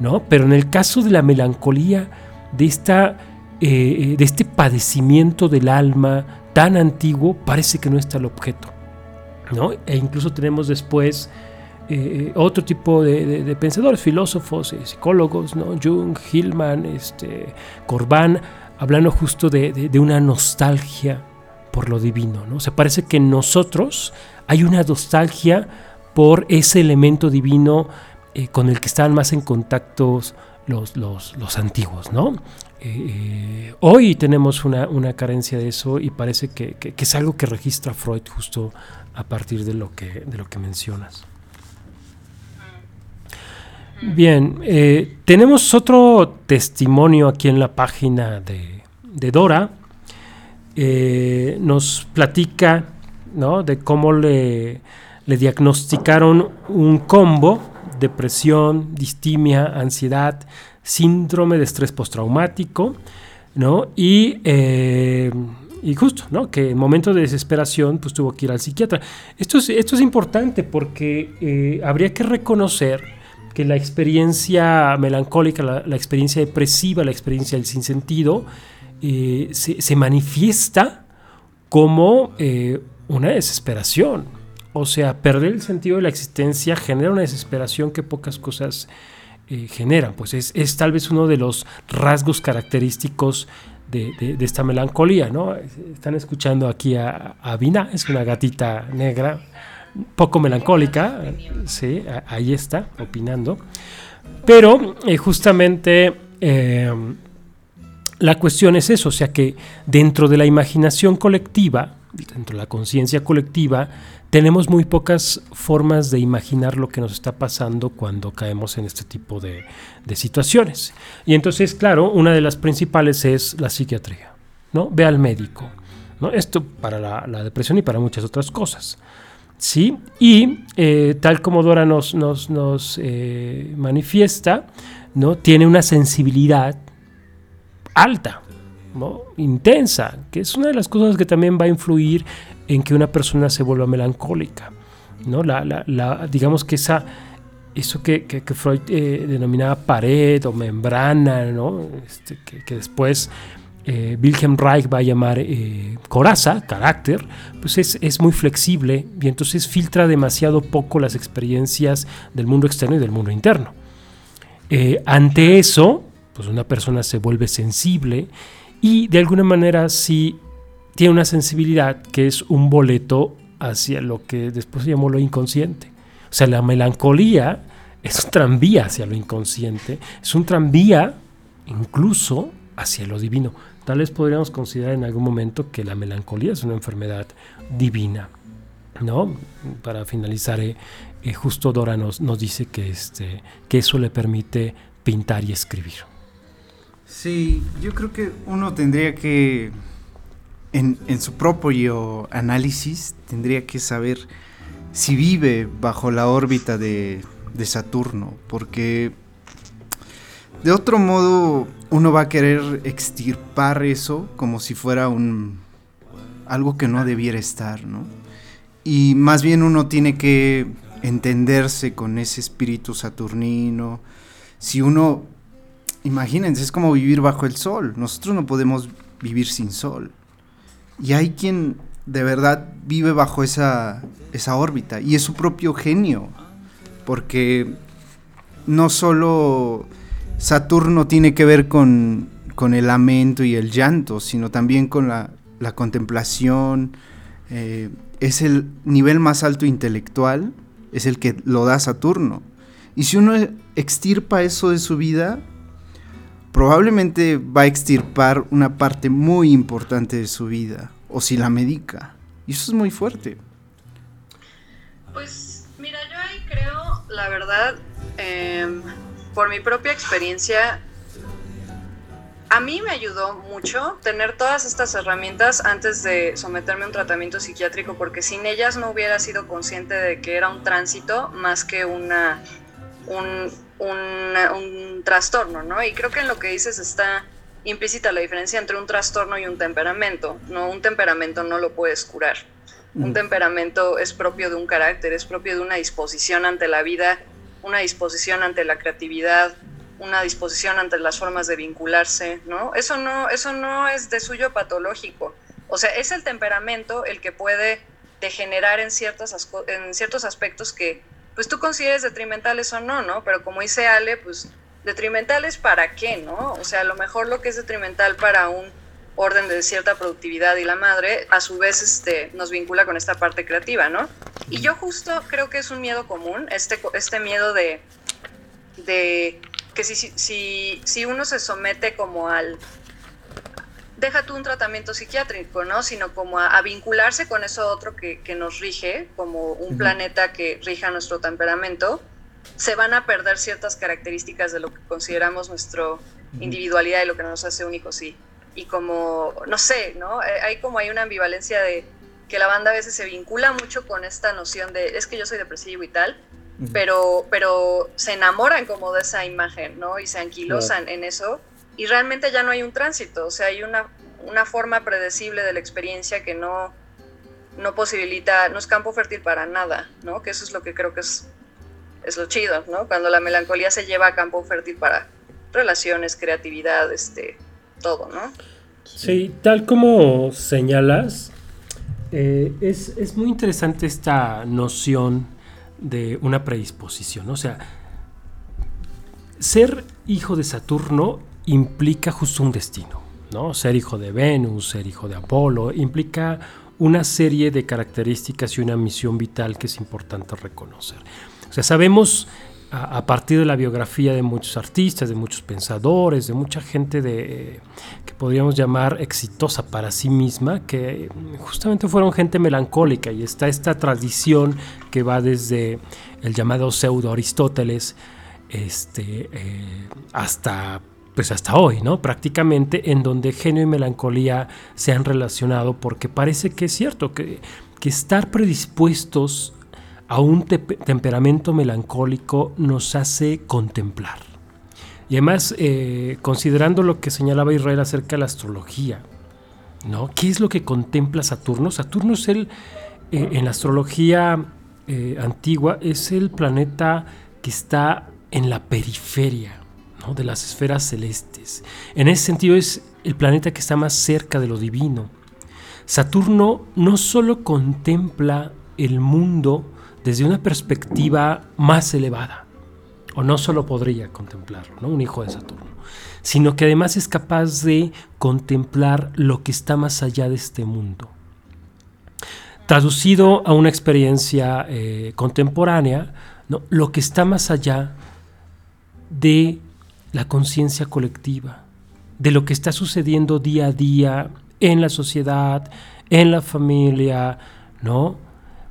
¿no? pero en el caso de la melancolía, de esta eh, de este padecimiento del alma tan antiguo, parece que no está el objeto. ¿no? E incluso tenemos después eh, otro tipo de, pensadores, filósofos, eh, psicólogos, ¿no? Jung, Hillman, este, Corbán, hablando justo de, una nostalgia por lo divino. ¿no? se parece que en nosotros hay una nostalgia por ese elemento divino con el que estaban más en contacto los, los, los antiguos. ¿no? Eh, hoy tenemos una, carencia de eso y parece que, es algo que registra Freud justo a partir de lo que, de lo que mencionas. Bien, eh, tenemos otro testimonio aquí en la página de, Dora eh, nos platica ¿no? de cómo le, le diagnosticaron un combo, depresión, distimia, ansiedad, síndrome de estrés postraumático, ¿no? Y, eh, y justo, ¿no? Que en momento de desesperación, pues tuvo que ir al psiquiatra. Esto es, esto es importante porque eh, habría que reconocer que la experiencia melancólica, la, la experiencia depresiva, la experiencia del sinsentido, eh, se, manifiesta como eh, una desesperación. O sea, perder el sentido de la existencia genera una desesperación que pocas cosas eh, generan. Pues es, tal vez uno de los rasgos característicos de, esta melancolía, ¿no? Están escuchando aquí a, a Vina, es una gatita negra, poco melancólica, sí, ahí está, opinando. Pero justamente la cuestión es eso, o sea que dentro de la imaginación colectiva, dentro de la conciencia colectiva, tenemos muy pocas formas de imaginar lo que nos está pasando cuando caemos en este tipo de, de situaciones. Y entonces, claro, una de las principales es la psiquiatría, ¿no? Ve al médico, ¿no? Esto para la, depresión y para muchas otras cosas. ¿sí? Y eh, tal como Dora nos, nos, nos eh, manifiesta, ¿no? tiene una sensibilidad alta, ¿no? intensa, que es una de las cosas que también va a influir en que una persona se vuelva melancólica. ¿no? La, la, digamos que esa, eso que, que, que Freud eh, denominaba pared o membrana, ¿no? este, que, que después eh, Wilhelm Reich va a llamar eh, coraza, carácter, pues es, es, muy flexible y entonces filtra demasiado poco las experiencias del mundo externo y del mundo interno. Ante eso, pues una persona se vuelve sensible y de alguna manera sí tiene una sensibilidad que es un boleto hacia lo que después se llamó lo inconsciente. O sea, la melancolía es un tranvía hacia lo inconsciente, es un tranvía incluso hacia lo divino. Tal vez podríamos considerar en algún momento que la melancolía es una enfermedad divina. ¿no? Para finalizar, eh, eh, justo Dora nos, nos dice que, este, que eso le permite pintar y escribir. Sí, yo creo que uno tendría que, en, en su propio análisis, tendría que saber si vive bajo la órbita de, de Saturno, porque de otro modo uno va a querer extirpar eso como si fuera un algo que no debiera estar, ¿no? Y más bien uno tiene que entenderse con ese espíritu saturnino. Si uno imagínense, es como vivir bajo el sol. Nosotros no podemos vivir sin sol. Y hay quien de verdad vive bajo esa esa órbita y es su propio genio, porque no solo Saturno tiene que ver con, con, el lamento y el llanto, sino también con la, la contemplación. Eh, es el nivel más alto intelectual, es el que lo da Saturno. Y si uno extirpa eso de su vida, probablemente va a extirpar una parte muy importante de su vida, o si la medica. Y eso es muy fuerte. Pues mira, yo ahí creo, la verdad, eh, por mi propia experiencia, a mí me ayudó mucho tener todas estas herramientas antes de someterme a un tratamiento psiquiátrico, porque sin ellas no hubiera sido consciente de que era un tránsito más que una, un, un, un trastorno, ¿no? Y creo que en lo que dices está implícita la diferencia entre un trastorno y un temperamento. No, un temperamento no lo puedes curar. Un temperamento es propio de un carácter, es propio de una disposición ante la vida una disposición ante la creatividad, una disposición ante las formas de vincularse, ¿no? Eso no, eso no es de suyo patológico. O sea, es el temperamento el que puede degenerar en, ciertas, en ciertos aspectos que pues tú consideres detrimentales o no, ¿no? Pero como dice Ale, pues detrimentales para qué, ¿no? O sea, a lo mejor lo que es detrimental para un orden de cierta productividad y la madre, a su vez este, nos vincula con esta parte creativa, ¿no? Y yo justo creo que es un miedo común, este, este miedo de, de que si, si, si uno se somete como al... Deja tú un tratamiento psiquiátrico, ¿no? Sino como a, a vincularse con eso otro que, que, nos rige, como un uh -huh. planeta que rija nuestro temperamento, se van a perder ciertas características de lo que consideramos nuestra individualidad y lo que nos hace únicos y y como, no sé, ¿no? Eh, hay como hay una ambivalencia de que la banda a veces se vincula mucho con esta noción de es que yo soy depresivo y tal, pero, pero se enamoran como de esa imagen, ¿no? Y se anquilosan en eso y realmente ya no hay un tránsito, o sea, hay una, una forma predecible de la experiencia que no, no posibilita, no es campo fértil para nada, ¿no? Que eso es lo que creo que es, es lo chido, ¿no? Cuando la melancolía se lleva a campo fértil para relaciones, creatividad, este, todo, ¿no? Sí, tal como señalas, eh, es, es, muy interesante esta noción de una predisposición. O sea, ser hijo de Saturno implica justo un destino. ¿no? Ser hijo de Venus, ser hijo de Apolo, implica una serie de características y una misión vital que es importante reconocer. O sea, sabemos a, partir de la biografía de muchos artistas, de muchos pensadores, de mucha gente de, que podríamos llamar exitosa para sí misma, que justamente fueron gente melancólica y está esta tradición que va desde el llamado pseudo Aristóteles este, eh, hasta pues hasta hoy, ¿no? Prácticamente en donde genio y melancolía se han relacionado porque parece que es cierto que, que estar predispuestos a un temperamento melancólico nos hace contemplar. Y además, eh, considerando lo que señalaba Israel acerca de la astrología, ¿no? ¿Qué es lo que contempla Saturno? Saturno es el, eh, en la astrología eh, antigua, es el planeta que está en la periferia de las esferas celestes. En ese sentido es el planeta que está más cerca de lo divino. Saturno no solo contempla el mundo desde una perspectiva más elevada, o no solo podría contemplarlo, ¿no? un hijo de Saturno, sino que además es capaz de contemplar lo que está más allá de este mundo. Traducido a una experiencia eh, contemporánea, ¿no? lo que está más allá de la conciencia colectiva, de lo que está sucediendo día a día en la sociedad, en la familia, ¿no?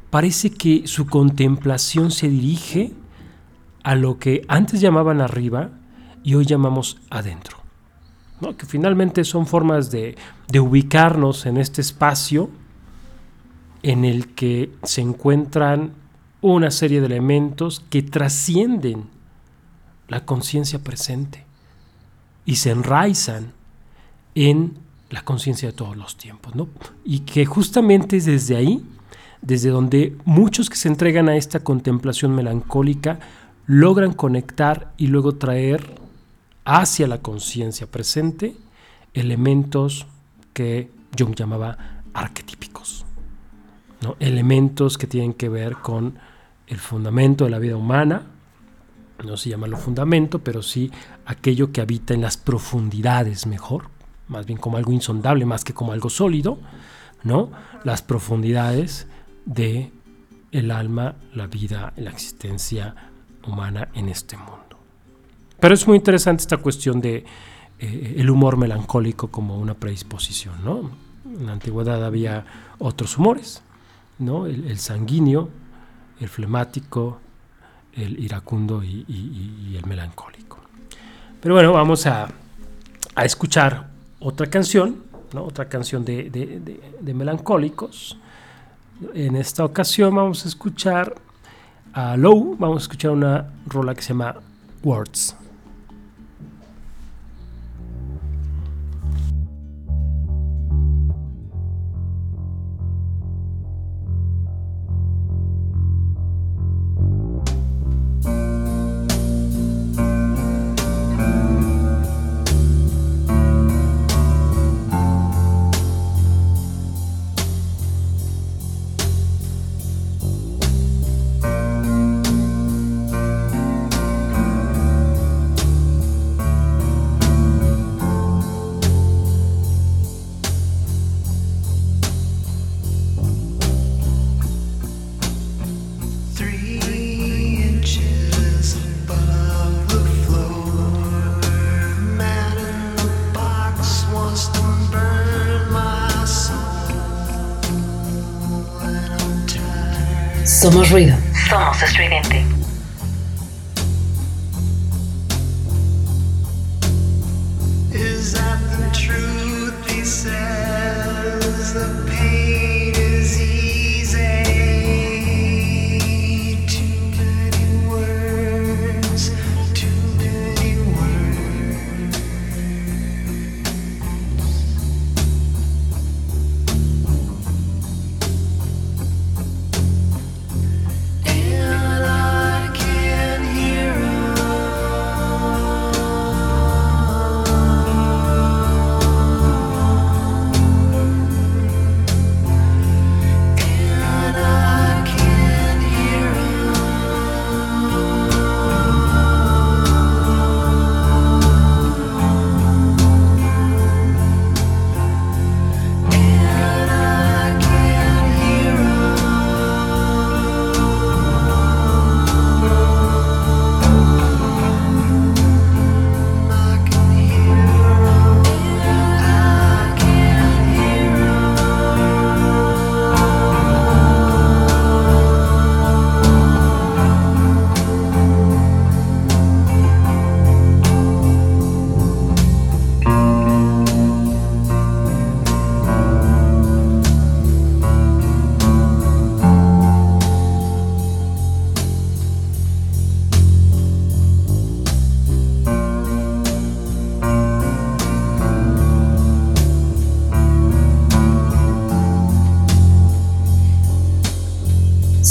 Parece que su contemplación se dirige a lo que antes llamaban arriba y hoy llamamos adentro. ¿no? Que finalmente son formas de, de ubicarnos en este espacio en el que se encuentran una serie de elementos que trascienden la conciencia presente y se enraizan en la conciencia de todos los tiempos. ¿no? Y que justamente es desde ahí, desde donde muchos que se entregan a esta contemplación melancólica logran conectar y luego traer hacia la conciencia presente elementos que Jung llamaba arquetípicos. ¿no? Elementos que tienen que ver con el fundamento de la vida humana, no se llama lo fundamento, pero sí aquello que habita en las profundidades mejor, más bien como algo insondable, más que como algo sólido, ¿no? Las profundidades de el alma, la vida, la existencia humana en este mundo. Pero es muy interesante esta cuestión de eh, el humor melancólico como una predisposición, ¿no? En la antigüedad había otros humores, ¿no? el sanguíneo, el flemático, el iracundo y, el melancólico. Pero bueno, vamos a, escuchar otra canción, otra canción de, de, melancólicos. En esta ocasión vamos a escuchar a Low, vamos a escuchar una rola que se llama Words.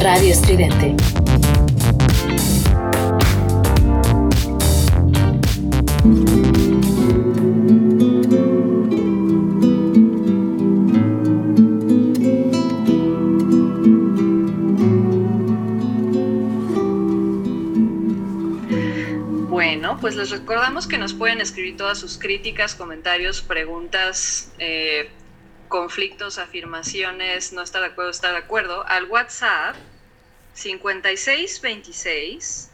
Radio Estridente. Bueno, pues les recordamos que nos pueden escribir todas sus críticas, comentarios, preguntas, eh, conflictos, afirmaciones, no estar de acuerdo, estar de acuerdo, al WhatsApp 5626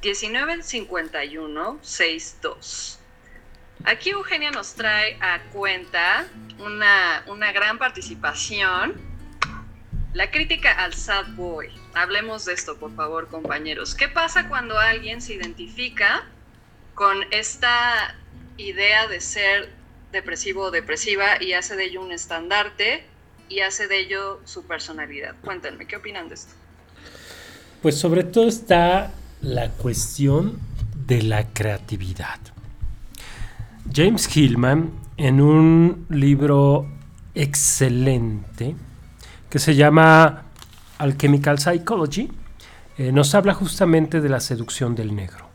1951 62. Aquí Eugenia nos trae a cuenta una, una gran participación. La crítica al sad boy. Hablemos de esto, por favor, compañeros. ¿Qué pasa cuando alguien se identifica con esta idea de ser depresivo o depresiva y hace de ello un estandarte y hace de ello su personalidad? Cuéntenme, ¿qué opinan de esto? Pues sobre todo está la cuestión de la creatividad. James Hillman, en un libro excelente que se llama Alchemical Psychology, eh, nos habla justamente de la seducción del negro.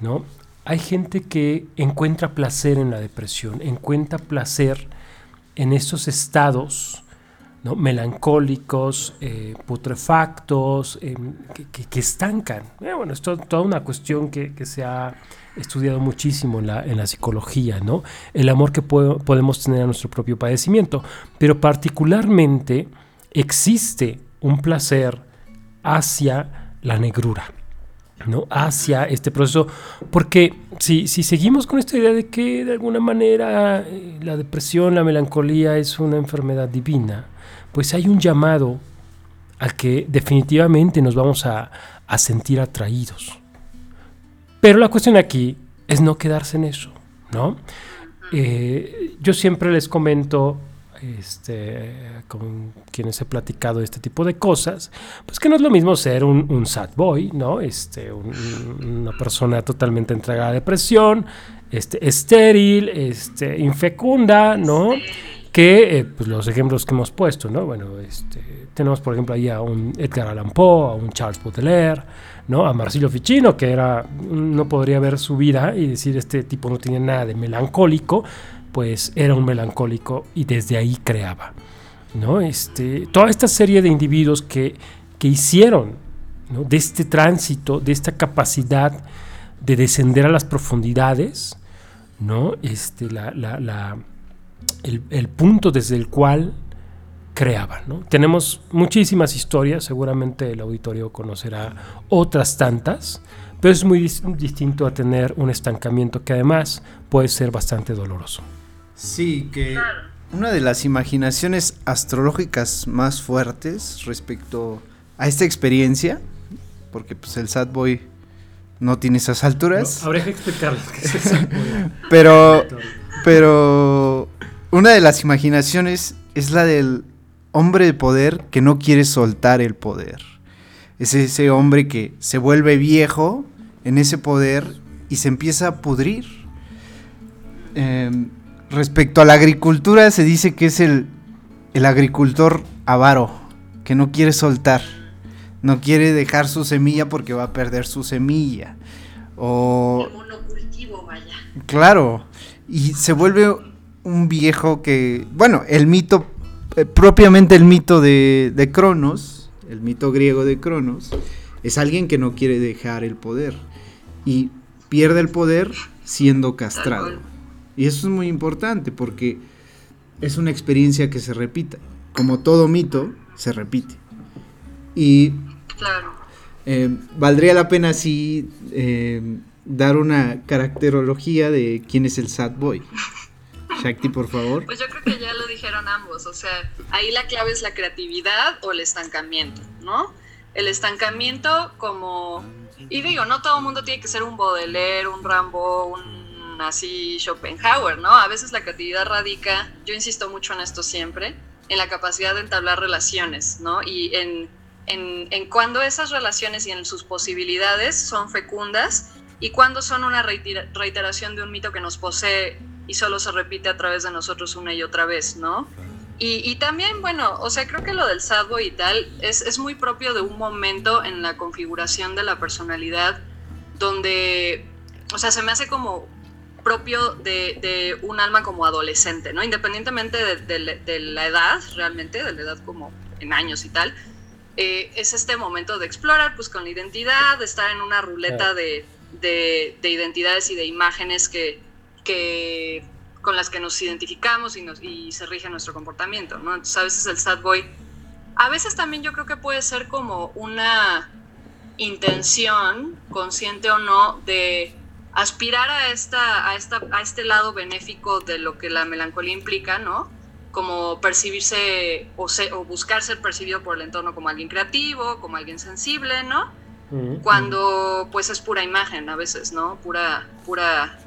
¿no? Hay gente que encuentra placer en la depresión, encuentra placer en esos estados melancólicos, eh, putrefactos, eh, que, estancan. Eh, bueno, esto es toda una cuestión que, se ha estudiado muchísimo en la, en la psicología, ¿no? El amor que po- podemos tener a nuestro propio padecimiento. Pero particularmente existe un placer hacia la negrura. ¿No? hacia este proceso, porque si, si seguimos con esta idea de que de alguna manera eh, la depresión, la melancolía es una enfermedad divina, pues hay un llamado al que definitivamente nos vamos a, a sentir atraídos. Pero la cuestión aquí es no quedarse en eso, ¿no? Eh, yo siempre les comento este, con quienes he platicado este tipo de cosas, pues que no es lo mismo ser un, un sad boy, ¿no? Este, un- una persona totalmente entregada a la depresión, este, estéril, este, infecunda, ¿no? Que eh, pues los ejemplos que hemos puesto, ¿no? Bueno, este, tenemos por ejemplo ahí a un Edgar Allan Poe, a un Charles Baudelaire, ¿no? A Marsilio Ficino, que era, no podría ver su vida y decir este tipo no tenía nada de melancólico, pues era un melancólico y desde ahí creaba, ¿no? Este, toda esta serie de individuos que, que hicieron, ¿no? De este tránsito, de esta capacidad de descender a las profundidades, ¿no? Este, la, la- el, punto desde el cual creaban. ¿no? Tenemos muchísimas historias, seguramente el auditorio conocerá otras tantas, pero es muy dis- distinto a tener un estancamiento que además puede ser bastante doloroso. Sí, que una de las imaginaciones astrológicas más fuertes respecto a esta experiencia, porque pues el Sad Boy no tiene esas alturas, Habría que explicarles qué es eso. (laughs) pero pero una de las imaginaciones es la del hombre de poder que no quiere soltar el poder. Es ese hombre que se vuelve viejo en ese poder y se empieza a pudrir. Em, respecto a la agricultura, se dice que es el, el agricultor avaro, que no quiere soltar, no quiere dejar su semilla porque va a perder su semilla. O El monocultivo, vaya. Claro, y se vuelve un viejo que, bueno, el mito, eh, propiamente el mito de, de Cronos, el mito griego de Cronos, es alguien que no quiere dejar el poder y pierde el poder siendo castrado. Y eso es muy importante porque es una experiencia que se repita. Como todo mito, se repite. Y Claro. eh, valdría la pena sí eh, dar una caracterología de quién es el sad boy. Shakti, por favor. Pues yo creo que ya lo dijeron ambos, o sea, ahí la clave es la creatividad o el estancamiento, ¿no? El estancamiento como, y digo, no todo el mundo tiene que ser un Baudelaire, un Rambo, un así Schopenhauer, ¿no? A veces la creatividad radica, yo insisto mucho en esto siempre, en la capacidad de entablar relaciones, ¿no? Y en, en, en cuando esas relaciones y en sus posibilidades son fecundas y cuando son una reitera- reiteración de un mito que nos posee y solo se repite a través de nosotros una y otra vez, ¿no? Y, y también, bueno, o sea, creo que lo del sad boy y tal es, es muy propio de un momento en la configuración de la personalidad donde, o sea, se me hace como propio de, de un alma como adolescente, ¿no? Independientemente de, de- de la edad, realmente, de la edad como en años y tal, eh, es este momento de explorar, pues con la identidad, de estar en una ruleta de identidades y de imágenes que, que con las que nos identificamos y, nos, y se rige nuestro comportamiento, ¿no? Entonces a veces el sad boy, a veces también yo creo que puede ser como una intención, consciente o no, de aspirar a, esta, a, esta, a este lado benéfico de lo que la melancolía implica, ¿no? Como percibirse o, se- o buscar ser percibido por el entorno como alguien creativo, como alguien sensible, ¿no? Ujú. cuando pues es pura imagen a veces, ¿no? Pura, pura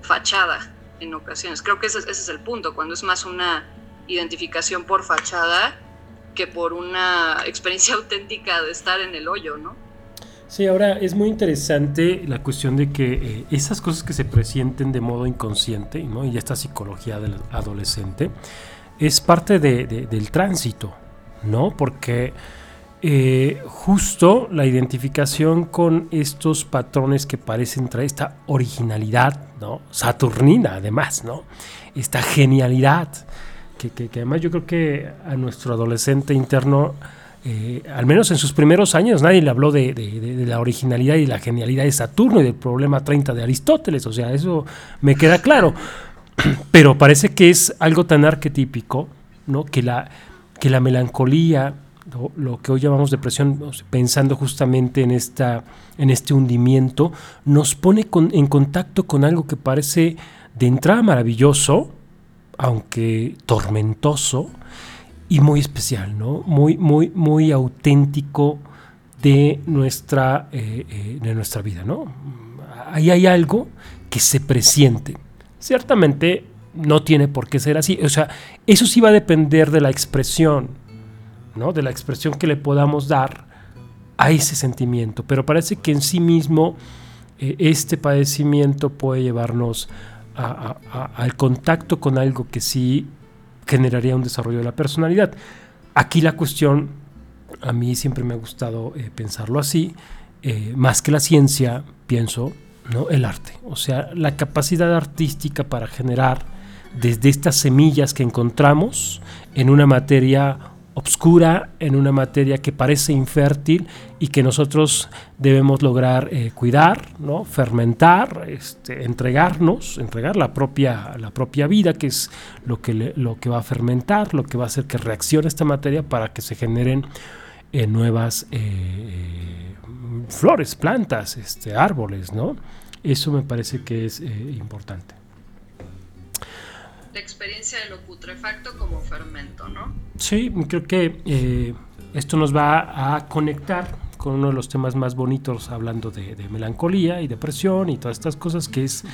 fachada en ocasiones. Creo que ese, ese es el punto, cuando es más una identificación por fachada que por una experiencia (laughs) auténtica de estar en el hoyo, ¿no? Sí, ahora es muy interesante la cuestión de que eh, esas cosas que se presienten de modo inconsciente, ¿no? y esta psicología del adolescente, es parte de- de- del tránsito, ¿no? Porque eh, justo la identificación con estos patrones que parecen traer esta originalidad, ¿no? Saturnina, además, ¿no? Esta genialidad, que, que- que además yo creo que a nuestro adolescente interno eh, al menos en sus primeros años, nadie le habló de, la originalidad y la genialidad de Saturno y del problema 30 de Aristóteles, o sea, eso me queda claro. (clears throat) Pero parece que es algo tan arquetípico, ¿no? Que la, que la melancolía lo, lo que hoy llamamos depresión, pensando justamente en, esta, en este hundimiento, nos pone con- en contacto con algo que parece de entrada maravilloso, aunque tormentoso, y muy especial, ¿no? Muy, muy, muy auténtico de nuestra, eh, eh, de nuestra vida, ¿no? Ahí hay algo que se presiente. Ciertamente no tiene por qué ser así. O sea, eso sí va a depender de la expresión, ¿no? De la expresión que le podamos dar a ese sentimiento. Pero parece que en sí mismo eh, este padecimiento puede llevarnos al contacto con algo que sí generaría un desarrollo de la personalidad. Aquí la cuestión, a mí siempre me ha gustado eh, pensarlo así, eh, más que la ciencia, pienso, ¿no? el arte. O sea, la capacidad artística para generar desde estas semillas que encontramos en una materia obscura, en una materia que parece infértil y que nosotros debemos lograr eh, cuidar, ¿no? fermentar, este, entregarnos, entregar la propia, la propia vida, que es lo que, le- lo que va a fermentar, lo que va a hacer que reaccione esta materia para que se generen eh, nuevas eh, flores, plantas, este, árboles, ¿no? Eso me parece que es eh, importante. La experiencia de lo putrefacto como fermento, ¿no? Sí, creo que eh, esto nos va a conectar con uno de los temas más bonitos hablando de, de melancolía y depresión y todas estas cosas que es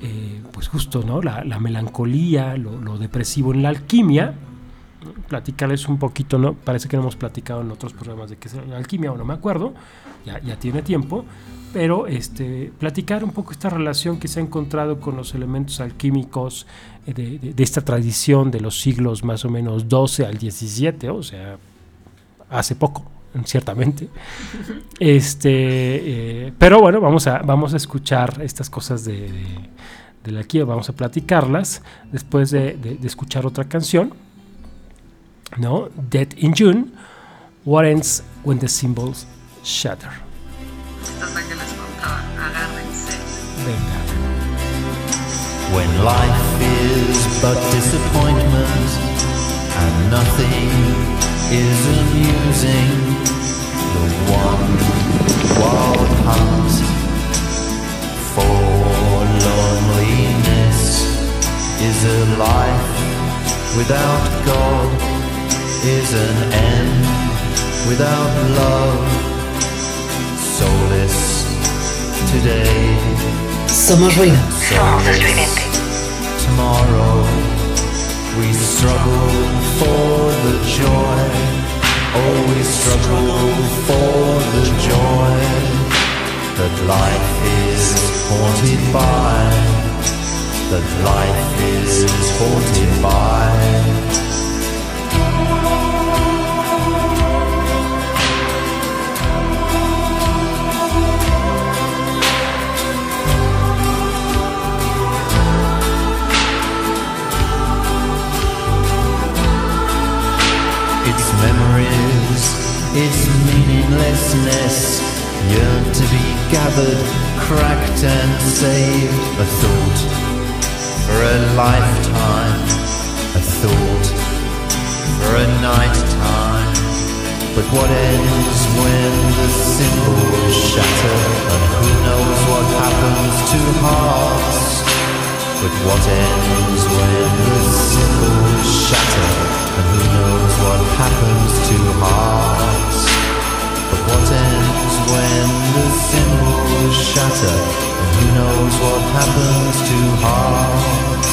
eh, pues justo no la, la melancolía, lo, lo depresivo en la alquimia. Platicarles un poquito, ¿no? Parece que no hemos platicado en otros programas de qué es la alquimia o no me acuerdo, ya, ya tiene tiempo, pero este, platicar un poco esta relación que se ha encontrado con los elementos alquímicos de, de- de esta tradición de los siglos más o menos 12 al 17, o sea, hace poco, ciertamente. (laughs) Este, eh, pero bueno, vamos a, vamos a escuchar estas cosas de, de, de la alquimia, vamos a platicarlas después de, de- de escuchar otra canción, ¿no? Dead in June, What Ends When the Symbols Shatter. Esta es la que les contaba. Agárrense. Venga. When life is but disappointment and nothing is amusing, the one wild hunt for loneliness is a life without God, is an end without love, soulless today. Somos ruido. Tomorrow. We struggle for the joy. Oh, we struggle for the joy that life is haunted by. That life is haunted by. Its meaninglessness, yearn to be gathered, cracked and saved. A thought for a lifetime, a thought for a night time. But what ends when the symbols shatter, and who knows what happens to hearts? But what ends when the symbols shatter? And who knows what happens to hearts? But what ends when the symbols shatter? And who knows what happens to hearts?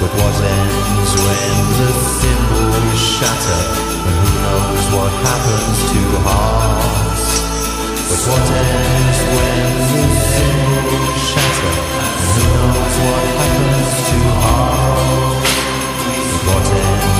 But what ends when the symbols shatter? And who knows what happens to hearts? But what ends when the symbols shatter? And who knows what happens to hearts? What ends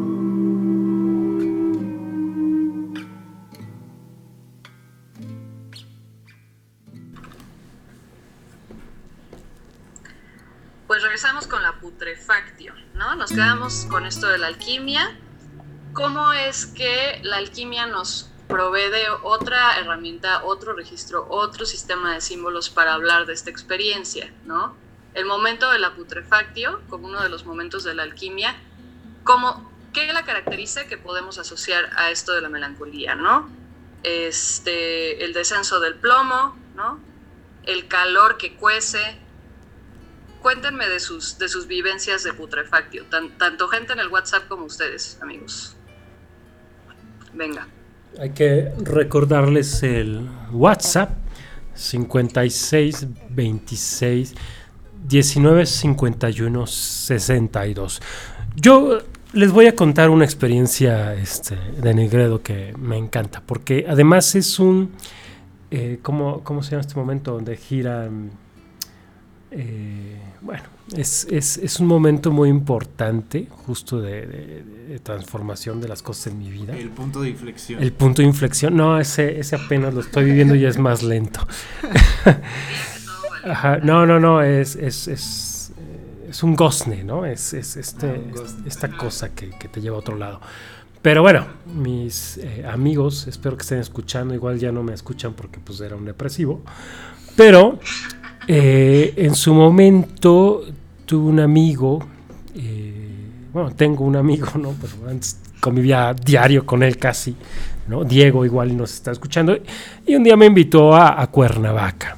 Regresamos con la putrefactio, ¿no? Nos quedamos con esto de la alquimia. ¿Cómo es que la alquimia nos provee de otra herramienta, otro registro, otro sistema de símbolos para hablar de esta experiencia, ¿no? El momento de la putrefactio, como uno de los momentos de la alquimia, como, ¿qué la caracteriza que podemos asociar a esto de la melancolía, ¿no? Este, el descenso del plomo, ¿no? El calor que cuece, cuéntenme de sus, de sus vivencias de putrefactio, tan- tanto gente en el WhatsApp como ustedes, amigos. Venga. Hay que recordarles el WhatsApp 56 26 19 51 62. Yo les voy a contar una experiencia este, de Negredo que me encanta, porque además es un. eh, ¿cómo, ¿Cómo se llama este momento donde giran? Eh, bueno, es, es- es un momento muy importante, justo de, de- de transformación de las cosas en mi vida. El punto de inflexión. El punto de inflexión, no, ese, ese apenas lo estoy viviendo y es más lento. (laughs) Ajá, no, no, no, es, es, es, es un gozne, ¿no? Es, es este, Ah, un gozne. esta cosa que, que te lleva a otro lado. Pero bueno, mis eh, amigos, espero que estén escuchando, igual ya no me escuchan porque pues era un depresivo, pero eh, en su momento tuve un amigo, eh, bueno, tengo un amigo, ¿no? Pero antes convivía diario con él casi, ¿no? Diego igual nos está escuchando, y un día me invitó a, Cuernavaca.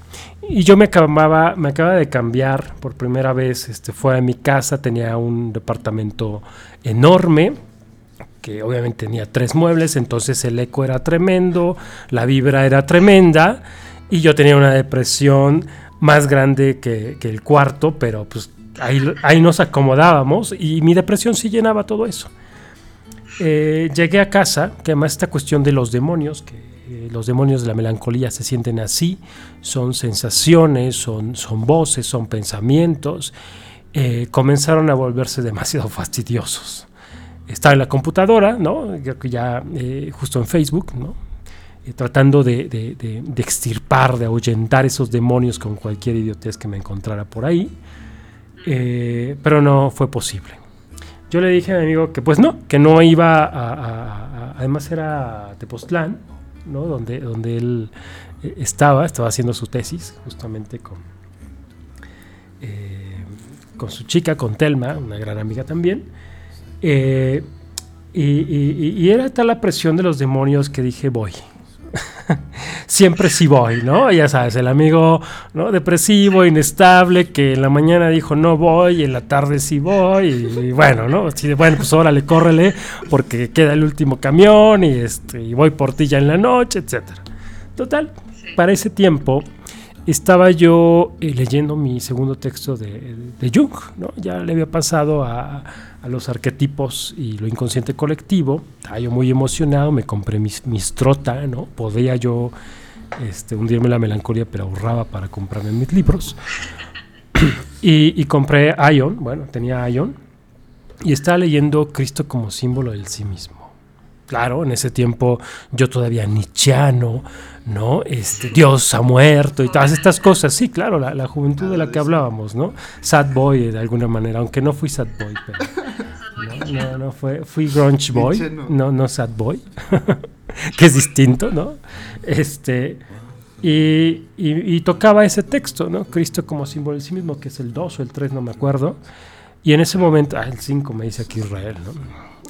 Y yo me acababa, me acababa de cambiar por primera vez este, fuera de mi casa, tenía un departamento enorme, que obviamente tenía tres muebles, entonces el eco era tremendo, la vibra era tremenda, y yo tenía una depresión más grande que, el cuarto, pero pues ahí, nos acomodábamos, y mi depresión sí llenaba todo eso. Eh, llegué a casa, que además esta cuestión de los demonios, que eh, los demonios de la melancolía se sienten así, son sensaciones, son, son voces, son pensamientos, eh, comenzaron a volverse demasiado (laughs) fastidiosos. Estaba en la computadora, ¿no? Que ya justo en Facebook, ¿no? Eh, tratando de, extirpar, de ahuyentar esos demonios con cualquier idiotez que me encontrara por ahí. Eh, pero no fue posible. Yo le dije a mi amigo que pues no, que no iba a... a- a- además era Tepoztlán, ¿no? Donde, donde él eh, estaba, estaba haciendo su tesis justamente con, con su chica, con Telma, una gran amiga también. Y era tal la presión de los demonios que dije voy. (laughs) Siempre sí voy, ¿no? Ya sabes, el amigo ¿no? depresivo, inestable, que en la mañana dijo no voy, y en la tarde sí voy, y, y bueno, ¿no? De, bueno, pues órale, córrele, porque queda el último camión, y, este, y voy por ti ya en la noche, etcétera. Total, para ese tiempo estaba yo eh, leyendo mi segundo texto de, de Jung, ¿no? Ya le había pasado a, a los arquetipos y lo inconsciente colectivo. Estaba yo muy emocionado, me compré mis, mis trota, ¿no? Podía yo este, hundirme la melancolía, pero ahorraba para comprarme mis libros. (coughs) y, y compré Ion, bueno, tenía Ion, y estaba leyendo Cristo como símbolo del sí mismo. Claro, en ese tiempo yo todavía nichiano, ¿no? Este, Dios ha muerto y todas estas cosas. Sí, claro, la, la juventud de la que hablábamos, ¿no? Sad boy de alguna manera, aunque no fui sad boy, pero (laughs) no, no, no fue, fui grunge boy, no, no sad boy, (laughs) que es distinto, ¿no? Este, y, y- y tocaba ese texto, ¿no? Cristo como símbolo de sí mismo, que es el 2 o el 3, no me acuerdo. Y en ese momento, ah, el 5 me dice aquí Israel, ¿no?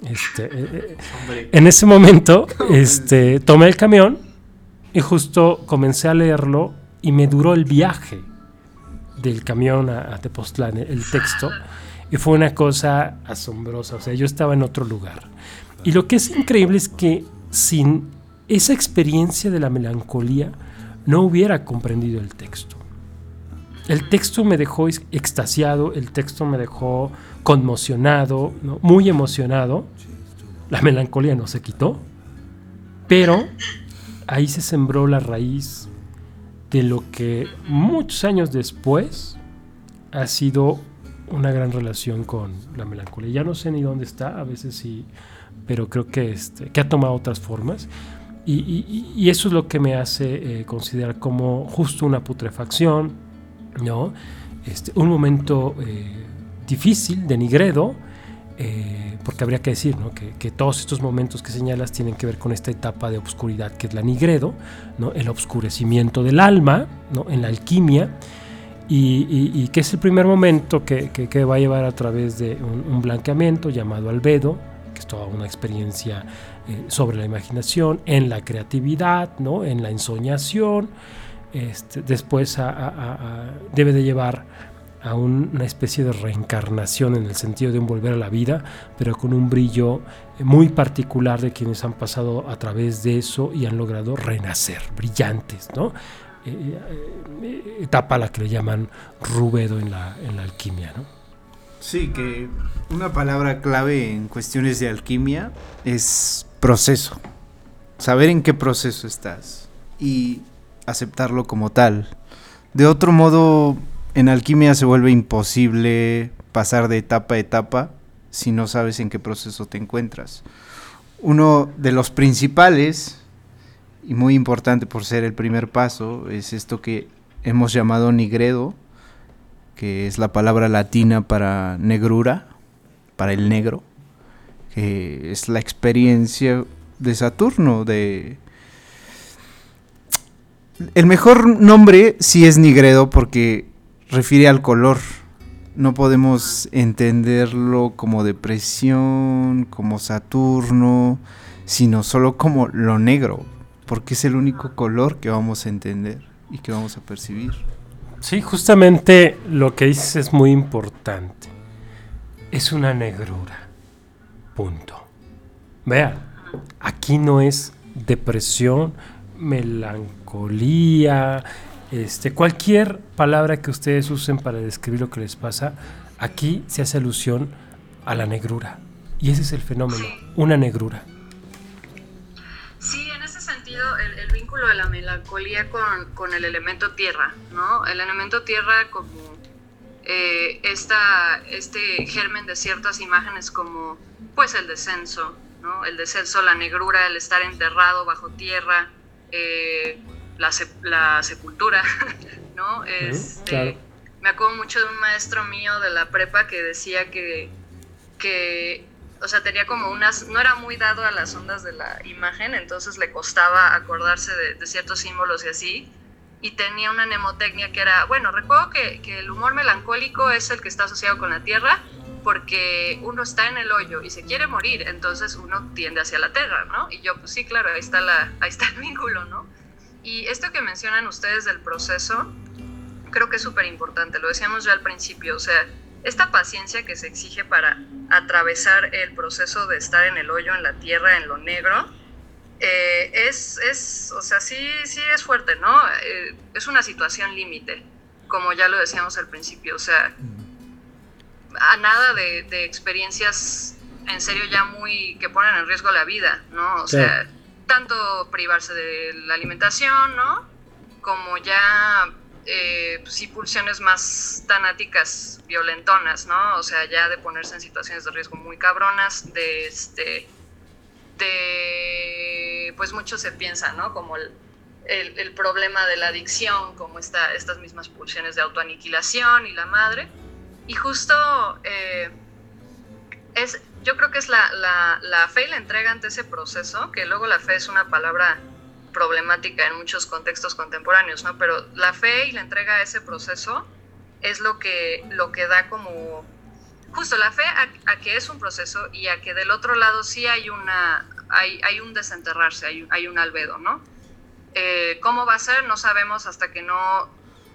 Este, eh, eh, en ese momento, (laughs) este, tomé el camión y justo comencé a leerlo y me duró el viaje del camión a, a Tepoztlán, el texto, y fue una cosa asombrosa, o sea, yo estaba en otro lugar. Y lo que es increíble es que sin esa experiencia de la melancolía no hubiera comprendido el texto. El texto me dejó ex- extasiado, el texto me dejó conmocionado, ¿no? muy emocionado. La melancolía no se quitó, pero ahí se sembró la raíz de lo que muchos años después ha sido una gran relación con la melancolía. Ya no sé ni dónde está, a veces sí, pero creo que, este, que ha tomado otras formas. Y, y- y eso es lo que me hace eh, considerar como justo una putrefacción, ¿no? Este, un momento eh, difícil, de nigredo, eh, porque habría que decir que, todos estos momentos que señalas tienen que ver con esta etapa de obscuridad que es la nigredo, el obscurecimiento del alma, en la alquimia, y, y- que es el primer momento que, va a llevar a través de un, blanqueamiento llamado albedo, que es toda una experiencia eh, sobre la imaginación, en la creatividad, en la ensoñación, este, después debe de llevar a un- una especie de reencarnación en el sentido de un volver a la vida, pero con un brillo eh, muy particular de quienes han pasado a través de eso y han logrado renacer, brillantes, ¿no? Eh, eh, etapa a la que le llaman rubedo en la alquimia, ¿no? Sí, que una palabra clave en cuestiones de alquimia es proceso. Saber en qué proceso estás y aceptarlo como tal. De otro modo, en alquimia se vuelve imposible pasar de etapa a etapa si no sabes en qué proceso te encuentras. Uno de los principales y muy importante por ser el primer paso es esto que hemos llamado nigredo, que es la palabra latina para negrura, para el negro, que es la experiencia de Saturno, de... El mejor nombre sí es nigredo porque refiere al color. No podemos entenderlo como depresión, como Saturno, sino solo como lo negro, porque es el único color que vamos a entender y que vamos a percibir. Sí, justamente lo que dices es muy importante. Es una negrura. Punto. Vean, aquí no es depresión, melancolía, este, cualquier palabra que ustedes usen para describir lo que les pasa, aquí se hace alusión a la negrura. Y ese es el fenómeno, una negrura. Sí, en ese sentido, el, vínculo de la melancolía con, con el elemento tierra, ¿no? El elemento tierra como eh, esta, este germen de ciertas imágenes como, pues, el descenso, ¿no? El descenso, la negrura, el estar enterrado bajo tierra, eh, la, sep- la sepultura, (laughs) ¿no? Este, claro. Me acuerdo mucho de un maestro mío de la prepa que decía que, que o sea, tenía como unas, no era muy dado a las ondas de la imagen, entonces le costaba acordarse de, de ciertos símbolos y así, y tenía una mnemotecnia que era, bueno, recuerdo que, que el humor melancólico es el que está asociado con la tierra, porque uno está en el hoyo y se quiere morir, entonces uno tiende hacia la tierra, ¿no? Y yo, pues sí, claro, ahí está, la, ahí está el vínculo, ¿no? Y esto que mencionan ustedes del proceso, creo que es súper importante, lo decíamos ya al principio, o sea, esta paciencia que se exige para atravesar el proceso de estar en el hoyo, en la tierra, en lo negro, eh, es, es, o sea, sí, sí es fuerte, ¿no? Eh, es una situación límite, como ya lo decíamos al principio, o sea, a nada de, de experiencias en serio ya muy que ponen en riesgo la vida, ¿no? O Sí. sea, tanto privarse de la alimentación, ¿no? Como ya, eh, pues sí, pulsiones más tanáticas, violentonas, ¿no? O sea, ya de ponerse en situaciones de riesgo muy cabronas, de este, de, pues mucho se piensa, ¿no? Como el, el, el problema de la adicción, como esta, estas mismas pulsiones de autoaniquilación y la madre. Y justo eh, es, yo creo que es la, la, la fe y la entrega ante ese proceso, que luego la fe es una palabra problemática en muchos contextos contemporáneos, ¿no? Pero la fe y la entrega a ese proceso es lo que, lo que da como justo la fe a, a que es un proceso y a que del otro lado sí hay una hay, hay un desenterrarse, hay, hay un albedo, ¿no? Eh, ¿Cómo va a ser? No sabemos hasta que no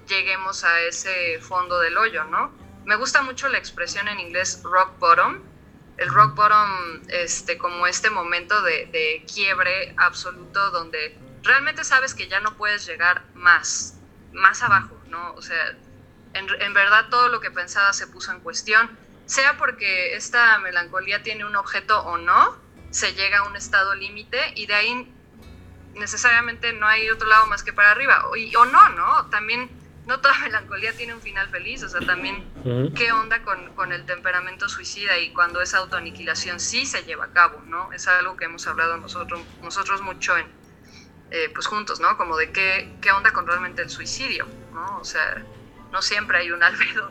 lleguemos a ese fondo del hoyo, ¿no? Me gusta mucho la expresión en inglés rock bottom. El rock bottom, este, como este momento de, de quiebre absoluto donde realmente sabes que ya no puedes llegar más, más abajo, ¿no? O sea, en, en verdad todo lo que pensaba se puso en cuestión, sea porque esta melancolía tiene un objeto o no, se llega a un estado límite y de ahí necesariamente no hay otro lado más que para arriba, y- o no, ¿no? También no toda (laughs) melancolía tiene un final feliz, o sea, también qué onda con, con el temperamento suicida y cuando esa autoaniquilación sí se lleva a cabo, ¿no? Es algo que hemos hablado nosotros, nosotros mucho en, eh, pues juntos, ¿no? Como de qué, qué onda con realmente el suicidio, ¿no? O sea, no siempre hay un albedo.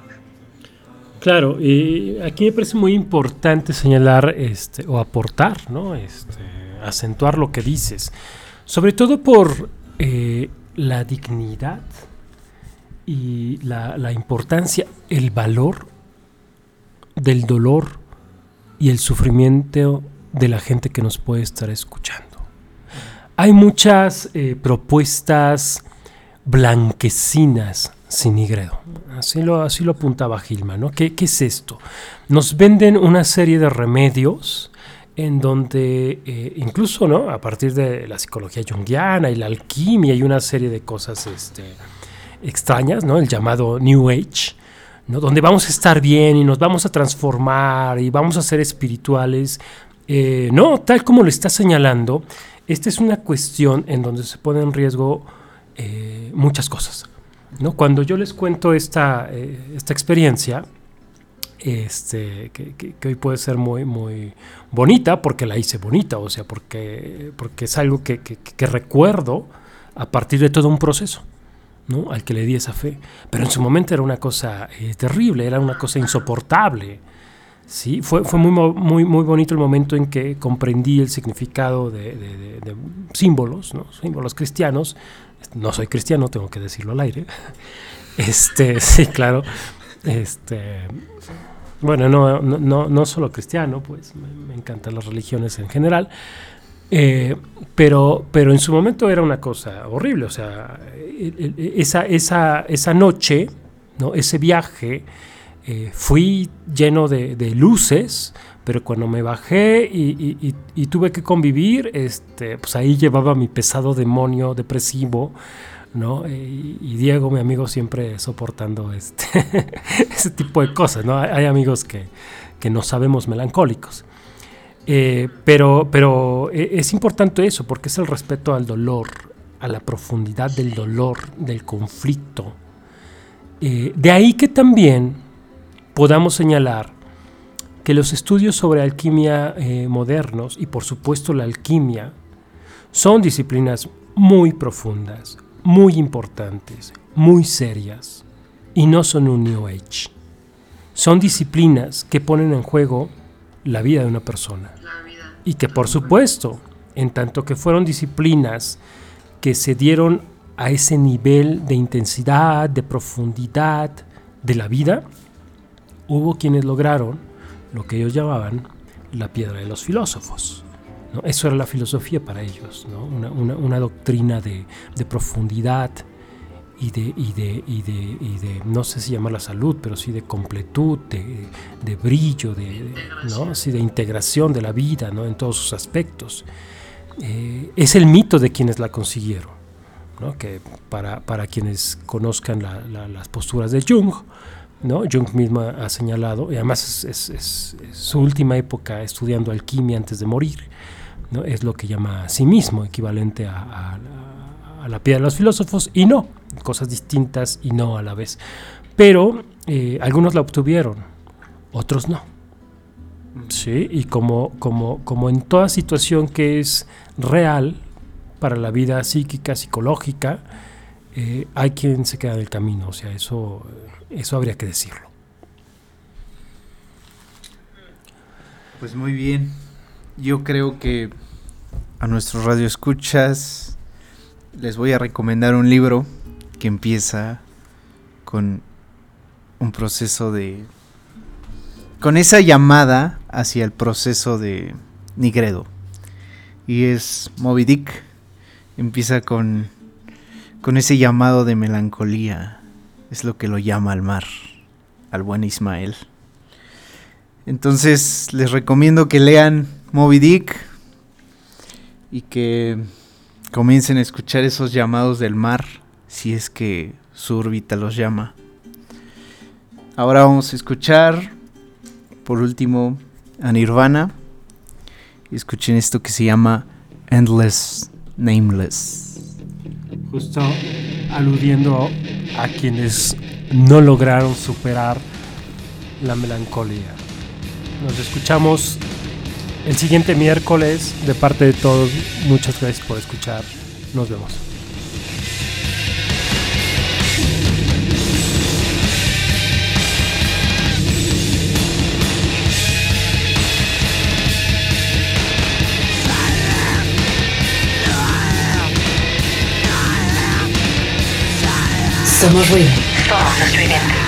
Claro, y aquí me parece muy importante señalar este, o aportar, ¿no? Este, acentuar lo que dices. Sobre todo por eh, la dignidad y la, la importancia, el valor del dolor y el sufrimiento de la gente que nos puede estar escuchando. Hay muchas eh, propuestas blanquecinas sin Nigredo. Así lo, así lo apuntaba Gilman, ¿no? ¿Qué, ¿Qué es esto? Nos venden una serie de remedios en donde eh, incluso, ¿no? A partir de la psicología junguiana y la alquimia y una serie de cosas este, extrañas, ¿no? El llamado New Age, ¿no? Donde vamos a estar bien y nos vamos a transformar y vamos a ser espirituales. Eh, no, tal como lo está señalando, esta es una cuestión en donde se pone en riesgo eh, muchas cosas. ¿no? Cuando yo les cuento esta, eh, esta experiencia, este, que, que- hoy puede ser muy, muy bonita, porque la hice bonita, o sea, porque, porque es algo que- que recuerdo a partir de todo un proceso. ¿No? al que le di esa fe. Pero en su momento era una cosa eh, terrible, era una cosa insoportable. ¿sí? Fue, fue muy, muy, muy bonito el momento en que comprendí el significado de, símbolos, símbolos cristianos. No soy cristiano, tengo que decirlo al aire. (laughs) Este, sí, claro. Este, bueno, no, no, no, no solo cristiano, pues me, me encantan las religiones en general. Eh, pero, pero en su momento era una cosa horrible, o sea, esa, esa, esa noche, ¿no? ese viaje, eh, fui lleno de, luces, pero cuando me bajé y, y- tuve que convivir, este, pues ahí llevaba mi pesado demonio depresivo, ¿no? Eh, Y, Diego, mi amigo, siempre soportando este, (laughs) ese tipo de cosas, ¿no? Hay amigos que, que no sabemos melancólicos. Eh, pero, pero eh, es importante eso, porque es el respeto al dolor, a la profundidad del dolor, del conflicto. Eh, de ahí que también podamos señalar que los estudios sobre alquimia modernos, y por supuesto la alquimia, son disciplinas muy profundas, muy importantes, muy serias, y no son un New Age. Son disciplinas que ponen en juego la vida de una persona. Y que por supuesto, en tanto que fueron disciplinas que se dieron a ese nivel de intensidad, de profundidad de la vida, hubo quienes lograron lo que ellos llamaban la piedra de los filósofos. ¿no? Eso era la filosofía para ellos, ¿no? una, una- una doctrina de, de profundidad y de, y, de, y, de, y de, no sé si llamarla salud, pero sí de completud, de, de brillo, de, ¿no? Sí, de integración de la vida ¿no? en todos sus aspectos. Eh, es el mito de quienes la consiguieron. ¿no? Que para, para quienes conozcan la- la- las posturas de Jung, ¿no? Jung mismo ha señalado, y además es, es- es- es su última época estudiando alquimia antes de morir, ¿no? es lo que llama a sí mismo, equivalente a, a- a la piedra de los filósofos, y no, cosas distintas y no a la vez. Pero eh, algunos la obtuvieron, otros no. Sí, y como, como, como en toda situación que es real para la vida psíquica, psicológica, eh, hay quien se queda en el camino, o sea, eso, eso habría que decirlo. Pues muy bien. Yo creo que a nuestros radioescuchas les voy a recomendar un libro que empieza con un proceso de con esa llamada hacia el proceso de Nigredo. Y es Moby Dick. Empieza con con ese llamado de melancolía. Es lo que lo llama al mar, al buen Ismael. Entonces les recomiendo que lean Moby Dick y que comiencen a escuchar esos llamados del mar si es que su órbita los llama. Ahora vamos a escuchar por último a Nirvana escuchen esto que se llama Endless Nameless. Justo aludiendo a quienes no lograron superar la melancolía. Nos escuchamos el siguiente miércoles de parte de todos. Muchas gracias por escuchar. Nos vemos. Somos ruido. Somos estridente.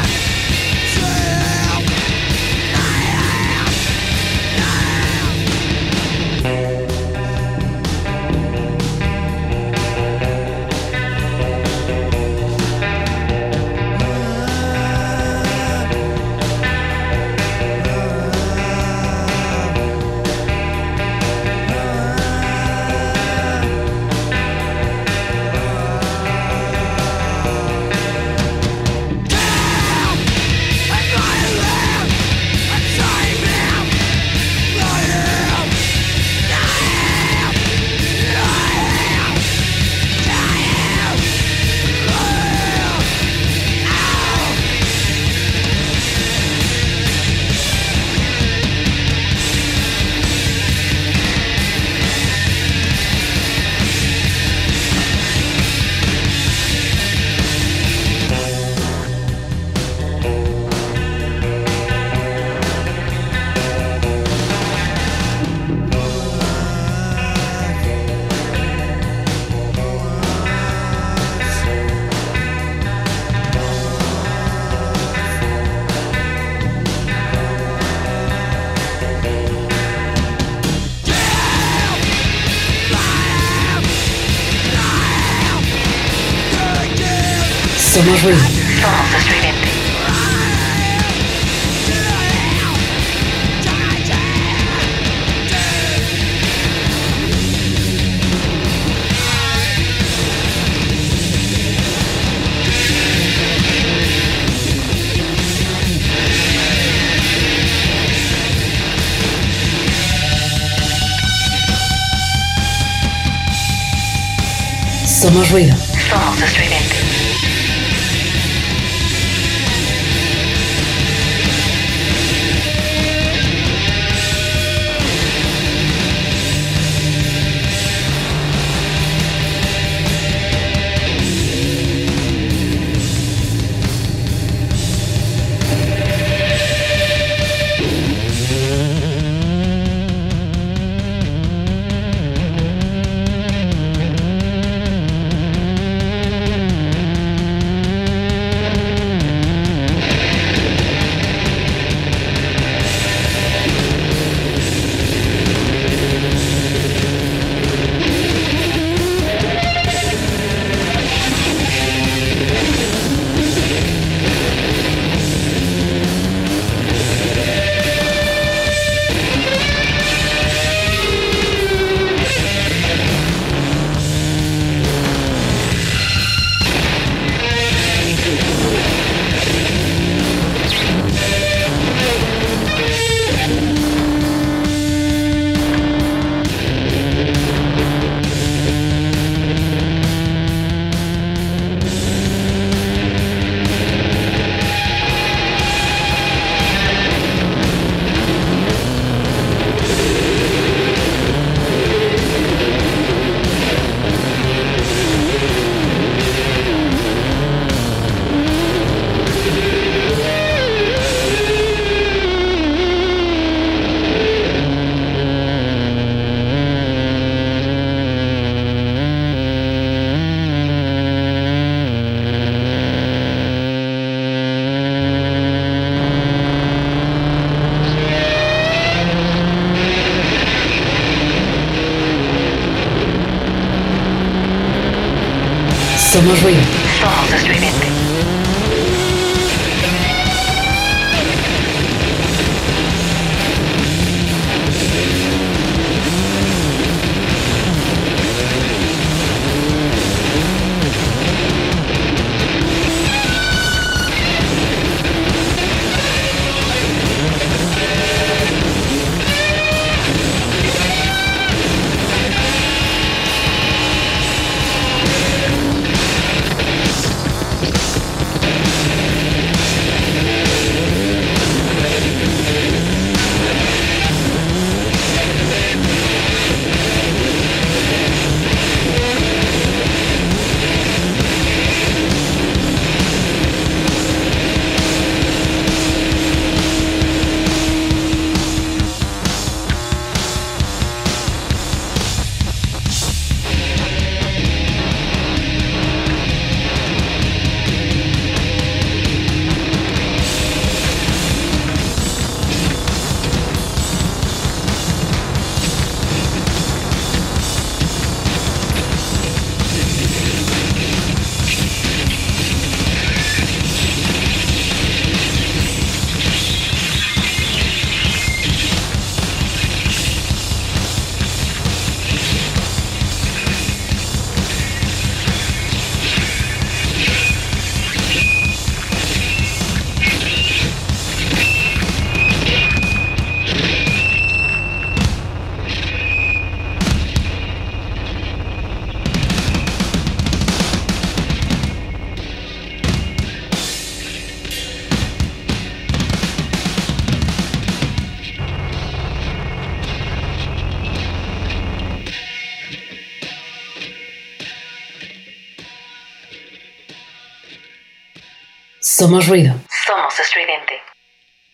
Somos Somos ruido.